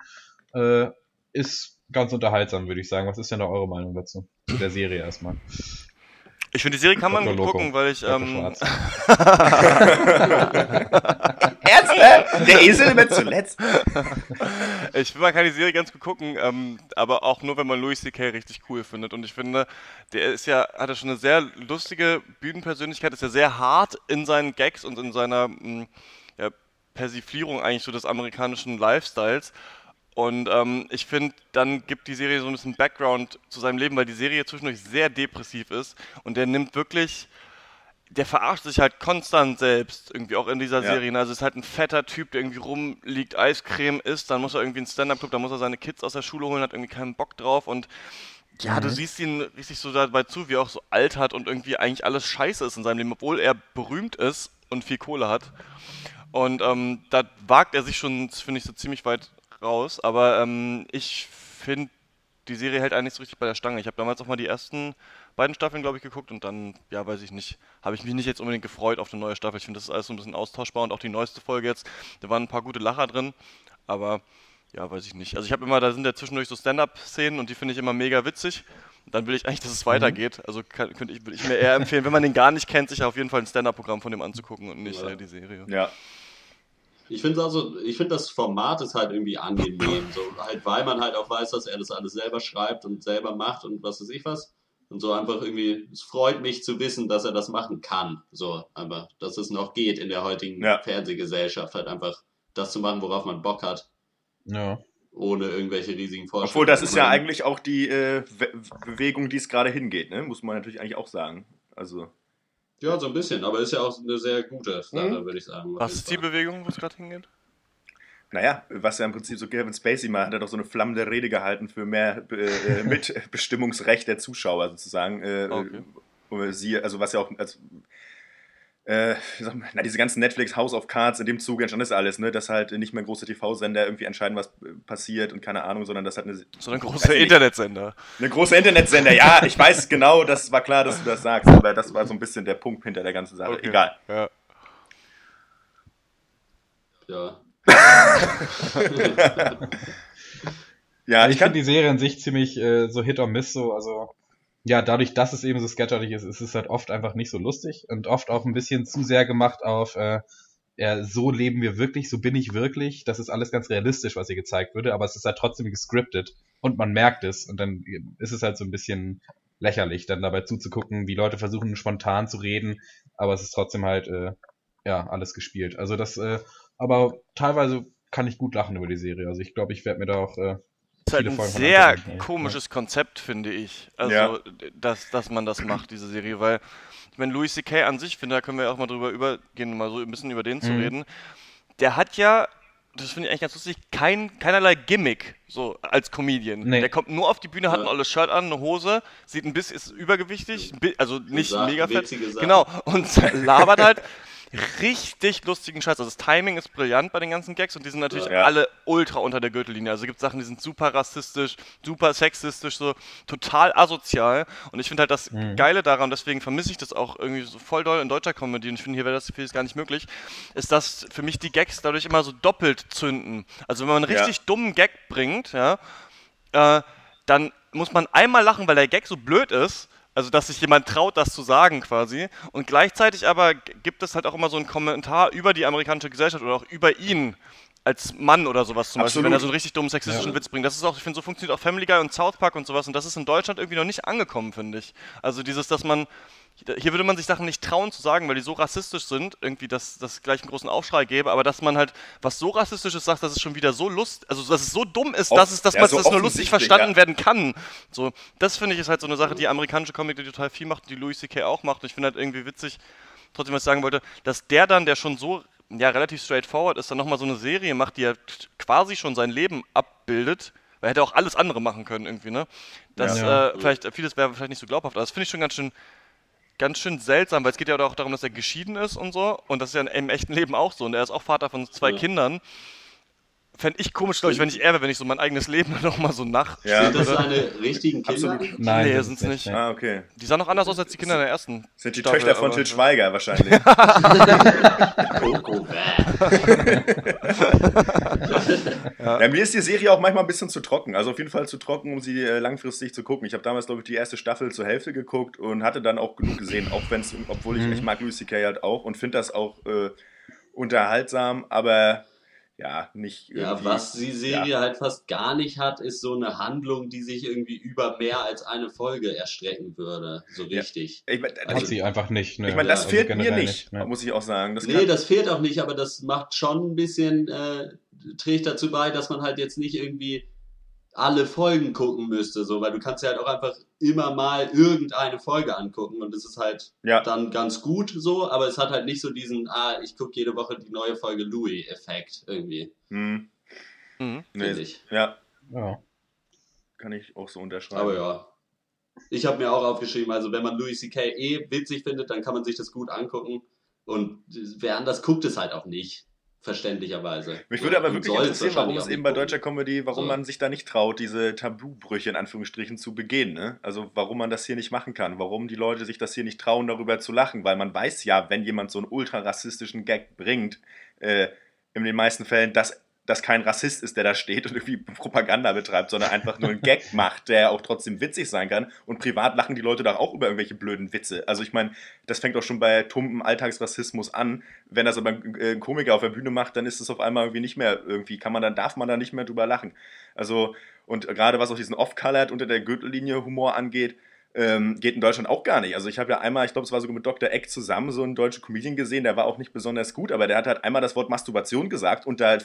Äh, ist ganz unterhaltsam, würde ich sagen. Was ist denn da eure Meinung dazu? Zu der Serie erstmal. Ich finde, die Serie kann man gut gucken, weil ich. Ähm? [laughs] [laughs] Der Esel wird zuletzt. Ich finde, man kann die Serie ganz gut gucken, ähm, aber auch nur, wenn man Louis C.K. richtig cool findet. Und ich finde, der ist ja, hat ja schon eine sehr lustige Bühnenpersönlichkeit, ist ja sehr hart in seinen Gags und in seiner mh, ja, Persiflierung eigentlich so des amerikanischen Lifestyles. Und ähm, ich finde, dann gibt die Serie so ein bisschen Background zu seinem Leben, weil die Serie zwischendurch sehr depressiv ist und der nimmt wirklich der verarscht sich halt konstant selbst, irgendwie auch in dieser Ja. Serie. Also ist halt ein fetter Typ, der irgendwie rumliegt, Eiscreme isst, dann muss er irgendwie einen Stand-Up-Club, dann muss er seine Kids aus der Schule holen, hat irgendwie keinen Bock drauf und ja, du siehst ihn richtig so dabei zu, wie er auch so alt hat und irgendwie eigentlich alles scheiße ist in seinem Leben, obwohl er berühmt ist und viel Kohle hat. Und ähm, da wagt er sich schon, finde ich, so ziemlich weit raus. Aber ähm, ich finde, die Serie hält eigentlich so richtig bei der Stange. Ich habe damals auch mal die ersten beiden Staffeln, glaube ich, geguckt und dann, ja, weiß ich nicht, habe ich mich nicht jetzt unbedingt gefreut auf eine neue Staffel. Ich finde, das ist alles so ein bisschen austauschbar und auch die neueste Folge jetzt, da waren ein paar gute Lacher drin, aber ja, weiß ich nicht. Also ich habe immer, da sind ja zwischendurch so Stand-Up-Szenen und die finde ich immer mega witzig. Und dann will ich eigentlich, dass es weitergeht. Also kann, könnte ich, würde ich mir eher empfehlen, wenn man den gar nicht kennt, sich auf jeden Fall ein Stand-Up-Programm von dem anzugucken und nicht Ja. äh, die Serie. Ja. Ich finde also, ich finde das Format ist halt irgendwie angenehm, so halt, weil man halt auch weiß, dass er das alles selber schreibt und selber macht und was weiß ich was. Und so einfach irgendwie, es freut mich zu wissen, dass er das machen kann. So, einfach, dass es noch geht in der heutigen Ja. Fernsehgesellschaft, halt einfach das zu machen, worauf man Bock hat, Ja. ohne irgendwelche riesigen Vorstellungen. Obwohl, das ist ja eigentlich auch die äh, We- Bewegung, die es gerade hingeht, ne? muss man natürlich eigentlich auch sagen. Also, Ja, so ein bisschen, aber ist ja auch eine sehr gute Sache, Mhm. würde ich sagen. Was ist die. Bewegung, wo es gerade hingeht? Naja, was ja im Prinzip so Kevin Spacey mal hat er doch so eine flammende Rede gehalten für mehr äh, [laughs] Mitbestimmungsrecht der Zuschauer sozusagen. Äh, Okay. äh, sie, also was ja auch als äh, wie sagt man, na, diese ganzen Netflix House of Cards, in dem Zuge entstand das alles, ne? dass halt nicht mehr große TV-Sender irgendwie entscheiden, was äh, passiert und keine Ahnung, sondern das hat eine, So ein Weiß großer ich nicht. Internetsender. eine große Internetsender. Ja, ich weiß genau, das war klar, dass du das sagst, aber das war so ein bisschen der Punkt hinter der ganzen Sache. Okay. Egal. Ja. Ja. Ja, ich ich kann. finde die Serie an sich ziemlich äh, so Hit or Miss so, also ja, dadurch, dass es eben so sketcherig ist, ist es halt oft einfach nicht so lustig und oft auch ein bisschen zu sehr gemacht auf äh, ja, so leben wir wirklich, so bin ich wirklich. Das ist alles ganz realistisch, was hier gezeigt würde, aber es ist halt trotzdem gescriptet und man merkt es und dann ist es halt so ein bisschen lächerlich, dann dabei zuzugucken, wie Leute versuchen spontan zu reden, aber es ist trotzdem halt äh, ja alles gespielt. Also das, äh, aber teilweise kann ich gut lachen über die Serie. Also ich glaube, ich werde mir da auch äh, ist halt ein sehr komisches Konzept, finde ich. Also, Ja. dass, dass man das macht, diese Serie, weil ich meine, Louis C.K. an sich, finde, da können wir auch mal drüber übergehen, mal so ein bisschen über den zu Mhm. reden. Der hat ja, das finde ich eigentlich ganz lustig, kein, keinerlei Gimmick, so als Comedian. Nee. Der kommt nur auf die Bühne, hat ein Ja. olles Shirt an, eine Hose, sieht ein bisschen, ist übergewichtig, ein also nicht mega fett. Genau, und [laughs] labert halt richtig lustigen Scheiß. Also das Timing ist brillant bei den ganzen Gags und die sind natürlich Ja. alle ultra unter der Gürtellinie. Also es gibt Sachen, die sind super rassistisch, super sexistisch, so total asozial. Und ich finde halt das Mhm. Geile daran, deswegen vermisse ich das auch irgendwie so voll doll in deutscher Comedy und ich finde, hier wäre das vieles gar nicht möglich, ist, dass für mich die Gags dadurch immer so doppelt zünden. Also wenn man einen Ja. richtig dummen Gag bringt, ja, äh, dann muss man einmal lachen, weil der Gag so blöd ist, also dass sich jemand traut, das zu sagen quasi. Und gleichzeitig aber gibt es halt auch immer so einen Kommentar über die amerikanische Gesellschaft oder auch über ihn als Mann oder sowas zum Beispiel, wenn er so einen richtig dummen sexistischen Ja. Witz bringt. Das ist auch, ich finde, so funktioniert auch Family Guy und South Park und sowas und das ist in Deutschland irgendwie noch nicht angekommen, finde ich. Also dieses, dass man hier würde man sich Sachen nicht trauen zu sagen, weil die so rassistisch sind, irgendwie, dass das gleich einen großen Aufschrei gäbe, aber dass man halt was so rassistisches sagt, dass es schon wieder so lust, also dass es so dumm ist, Off- dass es, dass ja, man so das nur lustig verstanden ja. werden kann. So, das finde ich ist halt so eine Sache, die amerikanische Comedy total viel macht, die Louis C.K. auch macht. Und ich finde halt irgendwie witzig, trotzdem was ich sagen wollte, dass der dann, der schon so ja relativ straightforward ist, dann nochmal so eine Serie macht, die ja quasi schon sein Leben abbildet. Weil er hätte auch alles andere machen können irgendwie, ne? Das, Ja. äh, vielleicht, vieles wäre vielleicht nicht so glaubhaft, aber das finde ich schon ganz schön, ganz schön seltsam, weil es geht ja auch darum, dass er geschieden ist und so. Und das ist ja im echten Leben auch so. Und er ist auch Vater von zwei Ja. Kindern. Fände ich komisch, glaube ich, wenn ich er wäre, wenn ich so mein eigenes Leben [laughs] nochmal so nach. Ja. Sind das seine richtigen Kinder? Absolut. Nein, Nee, sind's ist nicht. Ah, okay. Die sahen noch anders aus als die Kinder in der ersten. Sind die Staffel, Töchter von Til Schweiger wahrscheinlich. [laughs] Coco, bäh. Ja, mir ist die Serie auch manchmal ein bisschen zu trocken. Also auf jeden Fall zu trocken, um sie äh, langfristig zu gucken. Ich habe damals, glaube ich, die erste Staffel zur Hälfte geguckt und hatte dann auch genug gesehen, auch wenn es, obwohl ich, Mhm. ich mag Louis C.K. halt auch und finde das auch äh, unterhaltsam, aber ja, nicht Ja, irgendwie- was die Serie halt fast gar nicht hat, ist so eine Handlung, die sich irgendwie über mehr als eine Folge erstrecken würde. So Ja. richtig. Ich meine, Hat sie einfach nicht. Ne? ich mein, das Also fehlt mir generell nicht, ne? muss ich auch sagen. Das nee, kann- das fehlt auch nicht, aber das macht schon ein bisschen, äh, trägt dazu bei, dass man halt jetzt nicht irgendwie alle Folgen gucken müsste, so, weil du kannst ja halt auch einfach immer mal irgendeine Folge angucken und es ist halt ja, dann ganz gut so, aber es hat halt nicht so diesen, ah, ich gucke jede Woche die neue Folge Louis-Effekt irgendwie, hm, Mhm. nee, ich. ja, Ja. kann ich auch so unterschreiben. Aber ja. Ich habe mir auch aufgeschrieben, also wenn man Louis C.K. eh witzig findet, dann kann man sich das gut angucken. Und wer anders guckt es halt auch nicht, verständlicherweise. Mich würde aber wirklich interessieren, warum es eben bei deutscher Comedy, warum So. man sich da nicht traut, diese Tabubrüche in Anführungsstrichen zu begehen. Ne? Also warum man das hier nicht machen kann, warum die Leute sich das hier nicht trauen, darüber zu lachen, weil man weiß ja, wenn jemand so einen ultra rassistischen Gag bringt, äh, in den meisten Fällen, dass das kein Rassist ist, der da steht und irgendwie Propaganda betreibt, sondern einfach nur einen [laughs] Gag macht, der auch trotzdem witzig sein kann. Und privat lachen die Leute doch auch über irgendwelche blöden Witze. Also ich meine, das fängt auch schon bei tumpen Alltagsrassismus an. Wenn das aber ein äh, Komiker auf der Bühne macht, dann ist es auf einmal irgendwie nicht mehr irgendwie, kann man dann, darf man da nicht mehr drüber lachen. Also, und gerade was auch diesen Off-Colored unter der Gürtellinie Humor angeht, ähm, geht in Deutschland auch gar nicht. Also ich habe ja einmal, ich glaube, es war sogar mit Dr. Eck zusammen, so einen deutschen Comedian gesehen, der war auch nicht besonders gut, aber der hat halt einmal das Wort Masturbation gesagt und da,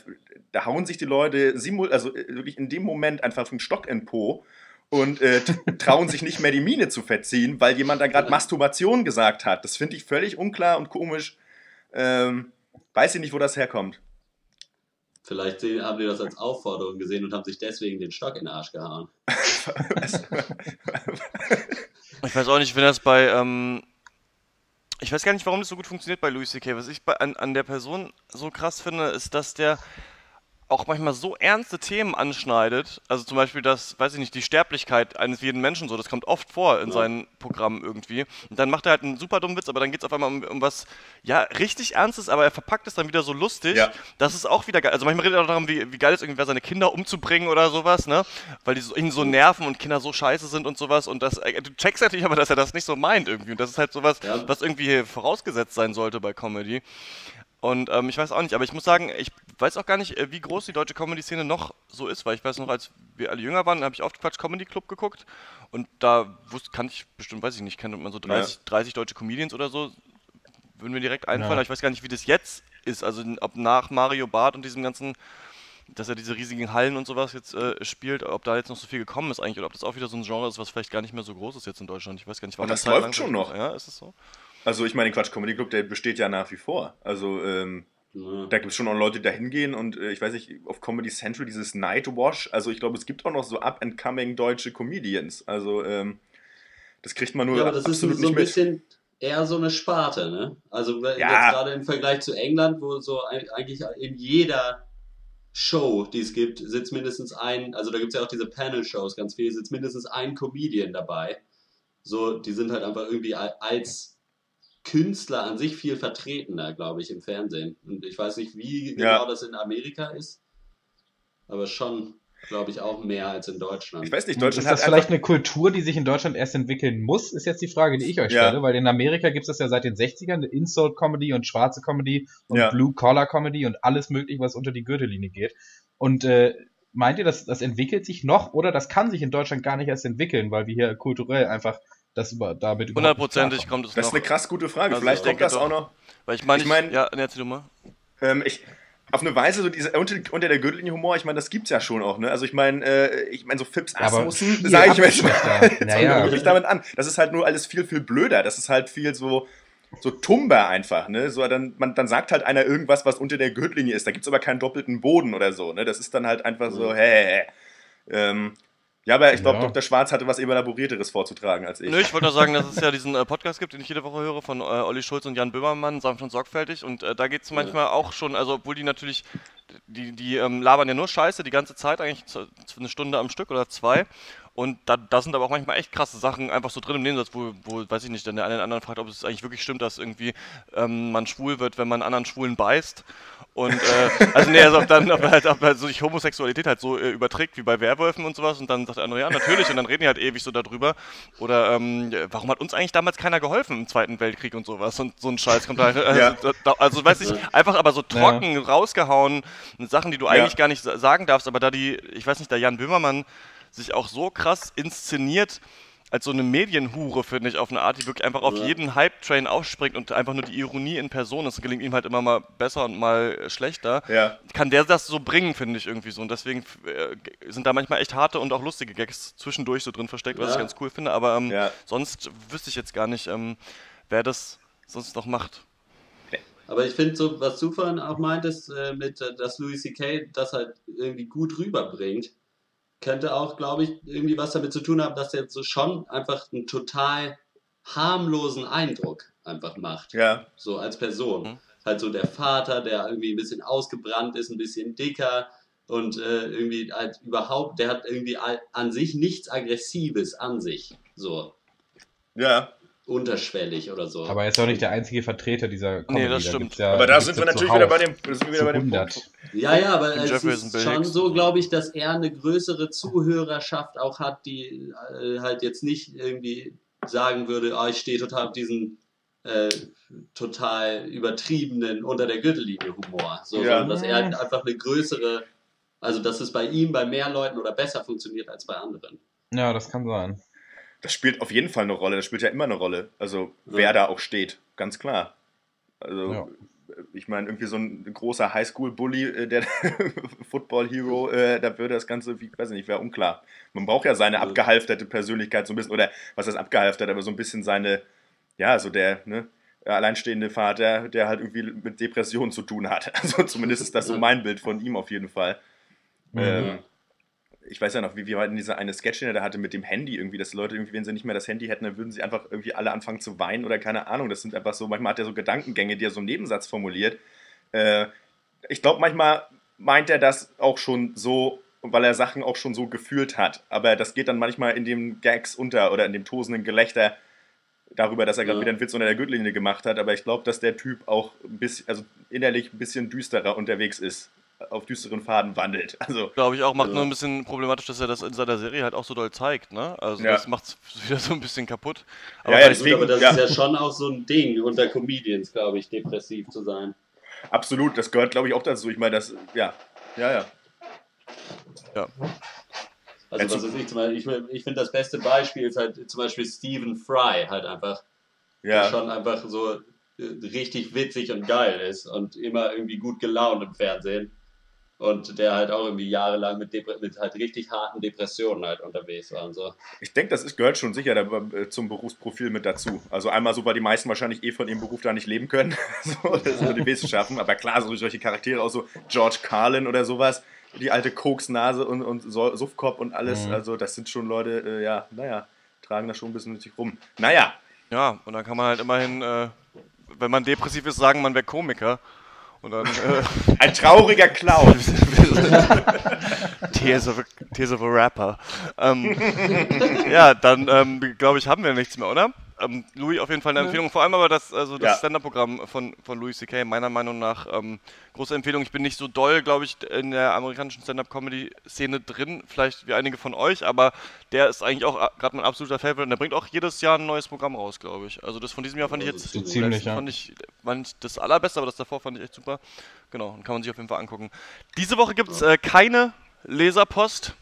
da hauen sich die Leute also äh, wirklich in dem Moment einfach einen Stock in Po und äh, trauen sich nicht mehr die Miene zu verziehen, weil jemand da gerade Masturbation gesagt hat. Das finde ich völlig unklar und komisch. Ähm, weiß ich nicht, wo das herkommt. Vielleicht haben die das als Aufforderung gesehen und haben sich deswegen den Stock in den Arsch gehauen. ich weiß auch nicht, wenn das bei. Ähm, ich weiß gar nicht, warum das so gut funktioniert bei Louis C.K. Was ich bei, an, an der Person so krass finde, ist, dass der auch manchmal so ernste Themen anschneidet. Also zum Beispiel das, weiß ich nicht, die Sterblichkeit eines jeden Menschen so. Das kommt oft vor in ja. seinen Programmen irgendwie. Und dann macht er halt einen super dummen Witz, aber dann geht es auf einmal um, um, was, ja, richtig Ernstes, aber er verpackt es dann wieder so lustig. Ja. Das ist auch wieder geil. Also manchmal redet er auch darum, wie, wie geil es irgendwie seine Kinder umzubringen oder sowas, ne? Weil die so, ihn so nerven und Kinder so scheiße sind und sowas. Und das, äh, du checkst natürlich aber, dass er das nicht so meint irgendwie. Und das ist halt sowas, ja. was irgendwie vorausgesetzt sein sollte bei Comedy. Und ähm, ich weiß auch nicht, aber ich muss sagen, ich weiß auch gar nicht, äh, wie groß die deutsche Comedy-Szene noch so ist, weil ich weiß noch, als wir alle jünger waren, habe ich oft Quatsch Comedy Club geguckt und da wusste, kann ich bestimmt, weiß ich nicht, kennt man so 30, ja. 30 deutsche Comedians oder so, würden mir direkt einfallen, ja. aber ich weiß gar nicht, wie das jetzt ist, also ob nach Mario Barth und diesem ganzen, dass er diese riesigen Hallen und sowas jetzt äh, spielt, ob da jetzt noch so viel gekommen ist eigentlich oder ob das auch wieder so ein Genre ist, was vielleicht gar nicht mehr so groß ist jetzt in Deutschland. Ich weiß gar nicht, warum. Und das läuft schon noch. Ja, ist es so? Also ich meine, Quatsch Comedy Club, der besteht ja nach wie vor. Also ähm, ja. da gibt es schon auch Leute, die da hingehen und äh, ich weiß nicht, auf Comedy Central dieses Night Wash, also ich glaube, es gibt auch noch so up-and-coming deutsche Comedians. Also ähm, das kriegt man nur ja, aber das absolut ist so, ein bisschen eher so eine Sparte, ne? Also ja. jetzt gerade im Vergleich zu England, wo so eigentlich in jeder Show, die es gibt, sitzt mindestens ein, also da gibt es ja auch diese Panel-Shows ganz viel, sitzt mindestens ein Comedian dabei. So, die sind halt einfach irgendwie als Künstler an sich viel vertretener, glaube ich, im Fernsehen. Und ich weiß nicht, wie genau ja. das in Amerika ist, aber schon, glaube ich, auch mehr als in Deutschland. Ich weiß nicht, Deutschland ist das vielleicht eine Kultur, die sich in Deutschland erst entwickeln muss, ist jetzt die Frage, die ich euch stelle, ja. weil in Amerika gibt es das ja seit den 60ern, Insult-Comedy und schwarze Comedy und ja. Blue-Collar-Comedy und alles mögliche, was unter die Gürtellinie geht. Und äh, meint ihr, das, das entwickelt sich noch oder das kann sich in Deutschland gar nicht erst entwickeln, weil wir hier kulturell einfach das über, damit Hundertprozentig kommt es Das ist eine krass gute Frage. Also Vielleicht kommt das doch, auch noch. Weil ich meine, ich mein, ja, erzähl du mal. Ähm, ich, auf eine Weise, so diese unter, unter der Gürtellinie Humor, ich meine, das gibt's ja schon auch, ne? Also ich meine, äh, ich meine, so Fips Asmussen, sage ich mir schon, naja. ich damit an. Das ist halt nur alles viel, viel blöder. Das ist halt viel so, so tumber einfach, ne? So, dann, man, dann sagt halt einer irgendwas, was unter der Gürtellinie ist. Da gibt's aber keinen doppelten Boden oder so, ne? Das ist dann halt einfach so, hä, hä, hä. Ähm, ja, aber ich glaube, ja. Dr. Schwarz hatte was elaborierteres vorzutragen als ich. Nö, ich wollte nur sagen, dass es ja [laughs] diesen äh, Podcast gibt, den ich jede Woche höre, von äh, Olli Schulz und Jan Böhmermann, sanft und sorgfältig. Und äh, da geht es manchmal ja. auch schon, also obwohl die natürlich, die, die ähm, labern ja nur Scheiße die ganze Zeit, eigentlich eine Stunde am Stück oder zwei. Und da, da sind aber auch manchmal echt krasse Sachen einfach so drin im Nebensatz, wo, wo weiß ich nicht, dann der eine oder andere fragt, ob es eigentlich wirklich stimmt, dass irgendwie ähm, man schwul wird, wenn man anderen Schwulen beißt. Und äh, also nee, also ob dann ob halt, ob halt so sich Homosexualität halt so äh, überträgt wie bei Werwölfen und sowas und dann sagt der andere, ja, natürlich, und dann reden die halt ewig so darüber. Oder ähm, warum hat uns eigentlich damals keiner geholfen im Zweiten Weltkrieg und sowas? Und so ein Scheiß kommt halt. Also, ja. da, also weiß ich, einfach aber so trocken ja. rausgehauen, Sachen, die du eigentlich ja. gar nicht sagen darfst, aber da die, ich weiß nicht, der Jan Böhmermann sich auch so krass inszeniert, als so eine Medienhure, finde ich, auf eine Art, die wirklich einfach auf ja. jeden Hype-Train aufspringt und einfach nur die Ironie in Person, das gelingt ihm halt immer mal besser und mal schlechter, ja. kann der das so bringen, finde ich irgendwie so. Und deswegen äh, sind da manchmal echt harte und auch lustige Gags zwischendurch so drin versteckt, was ja. ich ganz cool finde. Aber ähm, sonst wüsste ich jetzt gar nicht, ähm, wer das sonst noch macht. Aber ich finde, so, was du vorhin auch meintest, äh, mit, äh, dass Louis C.K. das halt irgendwie gut rüberbringt, könnte auch, glaube ich, irgendwie was damit zu tun haben, dass er so schon einfach einen total harmlosen Eindruck einfach macht. Ja. So als Person. Mhm. Halt so der Vater, der irgendwie ein bisschen ausgebrannt ist, ein bisschen dicker und äh, irgendwie halt überhaupt, der hat irgendwie an sich nichts Aggressives an sich. So. Ja. Unterschwellig oder so. Aber er ist auch nicht der einzige Vertreter dieser Comedy. das Da stimmt. gibt's Ja, Aber da sind wir natürlich wieder bei dem, da sind wieder bei dem 100. Punkt. Ja, ja, aber es ist schon so, glaube ich, dass er eine größere Zuhörerschaft auch hat, die äh, halt jetzt nicht irgendwie sagen würde, ah, ich stehe total auf diesen äh, total übertriebenen unter der Gürtellinie Humor. So, Ja. sondern dass er halt einfach eine größere, also dass es bei ihm bei mehr Leuten oder besser funktioniert als bei anderen. Ja, das kann sein. Das spielt auf jeden Fall eine Rolle. Das spielt ja immer eine Rolle. Also, Ja. wer da auch steht, ganz klar. Also, Ja. ich meine, irgendwie so ein großer Highschool-Bully, äh, der [laughs] Football-Hero, äh, da würde das Ganze, ich weiß nicht, wäre unklar. Man braucht ja seine abgehalfterte Persönlichkeit so ein bisschen, oder was heißt abgehalftert, aber so ein bisschen seine, ja, so der, ne, alleinstehende Vater, der halt irgendwie mit Depressionen zu tun hat. [laughs] Also zumindest ist das so mein Bild von ihm auf jeden Fall. Mhm. Ähm, ich weiß ja noch, wie, war denn dieser eine Sketch, den er da hatte mit dem Handy irgendwie, dass Leute irgendwie, wenn sie nicht mehr das Handy hätten, dann würden sie einfach irgendwie alle anfangen zu weinen oder keine Ahnung. Das sind einfach so, manchmal hat er so Gedankengänge, die er so im Nebensatz formuliert. Äh, ich glaube, manchmal meint er das auch schon so, weil er Sachen auch schon so gefühlt hat. Aber das geht dann manchmal in dem Gags unter oder in dem tosenden Gelächter darüber, dass er gerade Ja. wieder einen Witz unter der Gürtellinie gemacht hat. Aber ich glaube, dass der Typ auch ein bisschen, also innerlich ein bisschen düsterer unterwegs ist, auf düsteren Faden wandelt. [laughs] Also Glaube ich auch, macht Ja. nur ein bisschen problematisch, dass er das in seiner Serie halt auch so doll zeigt, ne? Also Ja. das macht's [laughs] wieder so ein bisschen kaputt. Ja, ja, vielleicht- Gut, aber das ja. ist ja schon auch so ein Ding unter Comedians, glaube ich, depressiv zu sein. Absolut, das gehört, glaube ich, auch dazu. Ich meine, das, ja, ja, ja. ja. Also Ja, was ist ich zum Beispiel, ich, ich finde das beste Beispiel ist halt zum Beispiel Stephen Fry halt einfach, der Ja, schon einfach so äh, richtig witzig und geil ist und immer irgendwie gut gelaunt im Fernsehen. Und der halt auch irgendwie jahrelang mit, Depre mit halt richtig harten Depressionen halt unterwegs war und so. ich denke, das ist, gehört schon sicher da, äh, zum Berufsprofil mit dazu. Also einmal so, weil die meisten wahrscheinlich eh von ihrem Beruf da nicht leben können. [laughs] so, das so die Wissenschaften. Aber klar, so solche Charaktere, auch so George Carlin oder sowas, die alte Koksnase und, und So- Suffkopf und alles. Mhm. Also das sind schon Leute, äh, ja, naja, tragen da schon ein bisschen mit sich rum. Naja, Ja, und dann kann man halt immerhin, äh, wenn man depressiv ist, sagen, man wäre Komiker. Und dann äh, [laughs] ein trauriger Clown. [laughs] Tears, of a, Tears of a Rapper. Ähm, [laughs] ja, dann ähm, glaube ich, haben wir nichts mehr, oder? Ähm, Louis auf jeden Fall eine Empfehlung, vor allem aber das, also das Ja. Stand-Up-Programm von, von Louis C.K. meiner Meinung nach ähm, große Empfehlung. Ich bin nicht so doll, glaube ich, in der amerikanischen Stand-Up-Comedy-Szene drin, vielleicht wie einige von euch, aber der ist eigentlich auch gerade mein absoluter Favorite und der bringt auch jedes Jahr ein neues Programm raus, glaube ich. Also das von diesem Jahr fand ich Also jetzt so ziemlich, ja. fand ich, fand ich das allerbeste, aber das davor fand ich echt super. Genau, und kann man sich auf jeden Fall angucken. Diese Woche gibt es äh, keine Leserpost.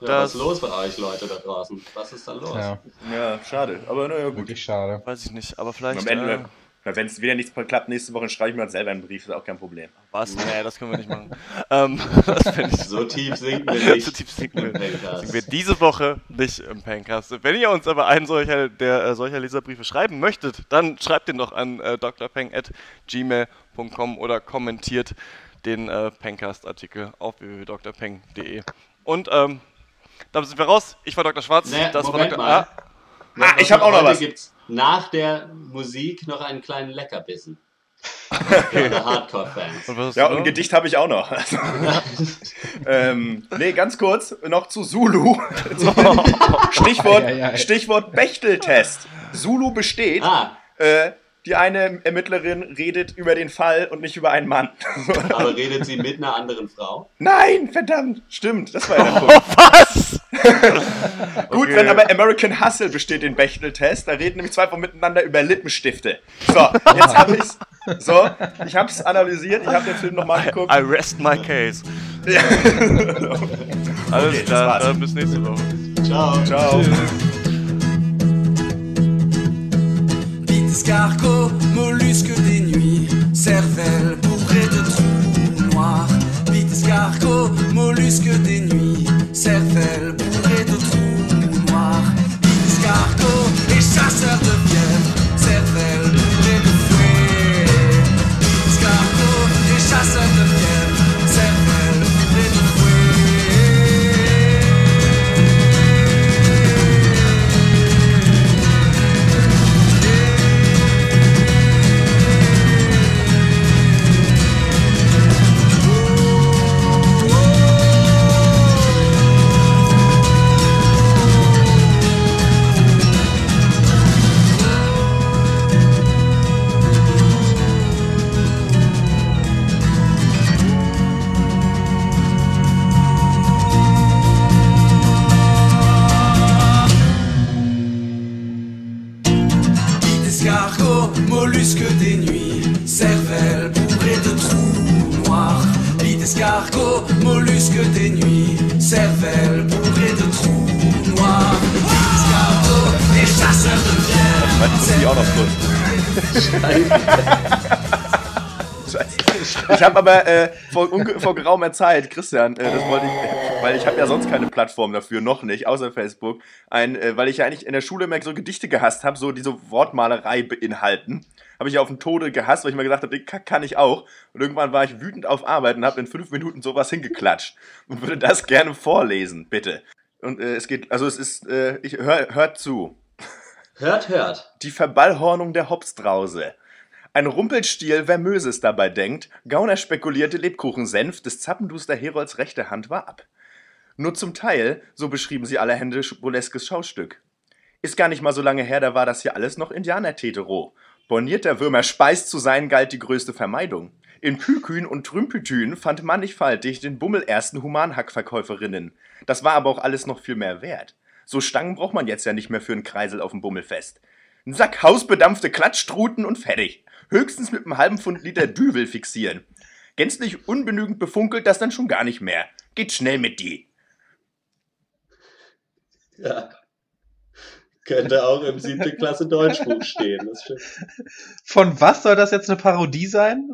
Ja, Das- was ist los bei euch Leute da draußen? Was ist da los? Ja, Ja, schade. Aber naja, gut. wirklich schade. Weiß ich nicht, aber vielleicht. Am Ende, äh, wenn es wieder nichts klappt, nächste Woche schreibe ich mir halt selber einen Brief, ist auch kein Problem. was? Nee, das können wir nicht machen. [laughs] ähm, [laughs] das finde ich So tief [laughs] sinken wir nicht. So tief sinken wir. sind wir diese Woche nicht im Pancast. Wenn ihr uns aber einen solcher, der äh, solcher Leserbriefe schreiben möchtet, dann schreibt den doch an äh, drpeng.gmail.com oder kommentiert den äh, Pencast-Artikel auf www.drpeng.de. Und ähm, damit sind wir raus. Ich war Dr. Schwarz. Nee, das Moment war Dr. mal. Ah, ich hab auch noch was. Gibt's nach der Musik noch einen kleinen Leckerbissen. [laughs] Für alle Hardcore-Fans. Und Ja, und ein? Gedicht habe ich auch noch. [laughs] Ähm, nee, ganz kurz noch zu Zulu. [laughs] Stichwort. Stichwort Bechteltest. Zulu besteht. Ah, Äh, die eine Ermittlerin redet über den Fall und nicht über einen Mann. [laughs] aber [laughs] redet sie mit einer anderen Frau? Nein, verdammt, stimmt, das war ja der [laughs] Punkt. Was? Gut, Okay. wenn aber American Hustle besteht den Bechteltest, da reden nämlich zwei von miteinander über Lippenstifte. So, jetzt habe ich's. So, ich habe es analysiert, ich habe den Film nochmal geguckt. I rest my case. Ja. Alles Okay, das klar, bis nächste Woche. Ciao. Ciao. Bite escargot, mollusque des nuits, cervelle bourrée de trous noirs. Bite escargot, mollusque des nuits, cervelle bourrée de trous noirs. Bite escargot et chasseur de fièvre, mollusques des nuits, cervelle bourrée de trous noirs. Bite escargot, mollusques des nuits, cervelle bourrée de trous noirs. Bite escargot, des chasseurs de pierre. [laughs] [laughs] Ich habe aber äh, vor, vor geraumer Zeit, Christian, äh, das wollte ich, weil ich habe ja sonst keine Plattform dafür, noch nicht, außer Facebook, ein, äh, weil ich ja eigentlich in der Schule immer so Gedichte gehasst habe, so diese Wortmalerei beinhalten, habe ich auf den Tode gehasst, weil ich mir gedacht habe, den Kack kann ich auch. Und irgendwann war ich wütend auf Arbeit und habe in fünf Minuten sowas hingeklatscht und würde das gerne vorlesen, bitte. Und äh, es geht, also es ist, äh, ich hör, hört zu. Hört, hört. Die Verballhornung der Hopsdrause. Ein Rumpelstiel, wer Möses dabei denkt, Gauner spekulierte Lebkuchensenf des Zappenduster Herolds rechte Hand war ab. Nur zum Teil, so beschrieben sie allerhände burleskes Schaustück. Ist gar nicht mal so lange her, da war das hier alles noch Indianertetero. Bornierter Würmer speist zu sein galt die größte Vermeidung. In Kükün und Trümpütün fand mannigfaltig den Bummel ersten Humanhackverkäuferinnen. Das war aber auch alles noch viel mehr wert. So Stangen braucht man jetzt ja nicht mehr für einen Kreisel auf dem Bummelfest. Ein Sack hausbedampfte Klatschstruten und fertig. Höchstens mit einem halben Pfund Liter Düvel fixieren. Gänzlich unbenügend befunkelt das dann schon gar nicht mehr. Geht schnell mit die. Ja. Könnte auch im siebte Klasse Deutschbuch stehen. Das stimmt. Von was soll das jetzt eine Parodie sein?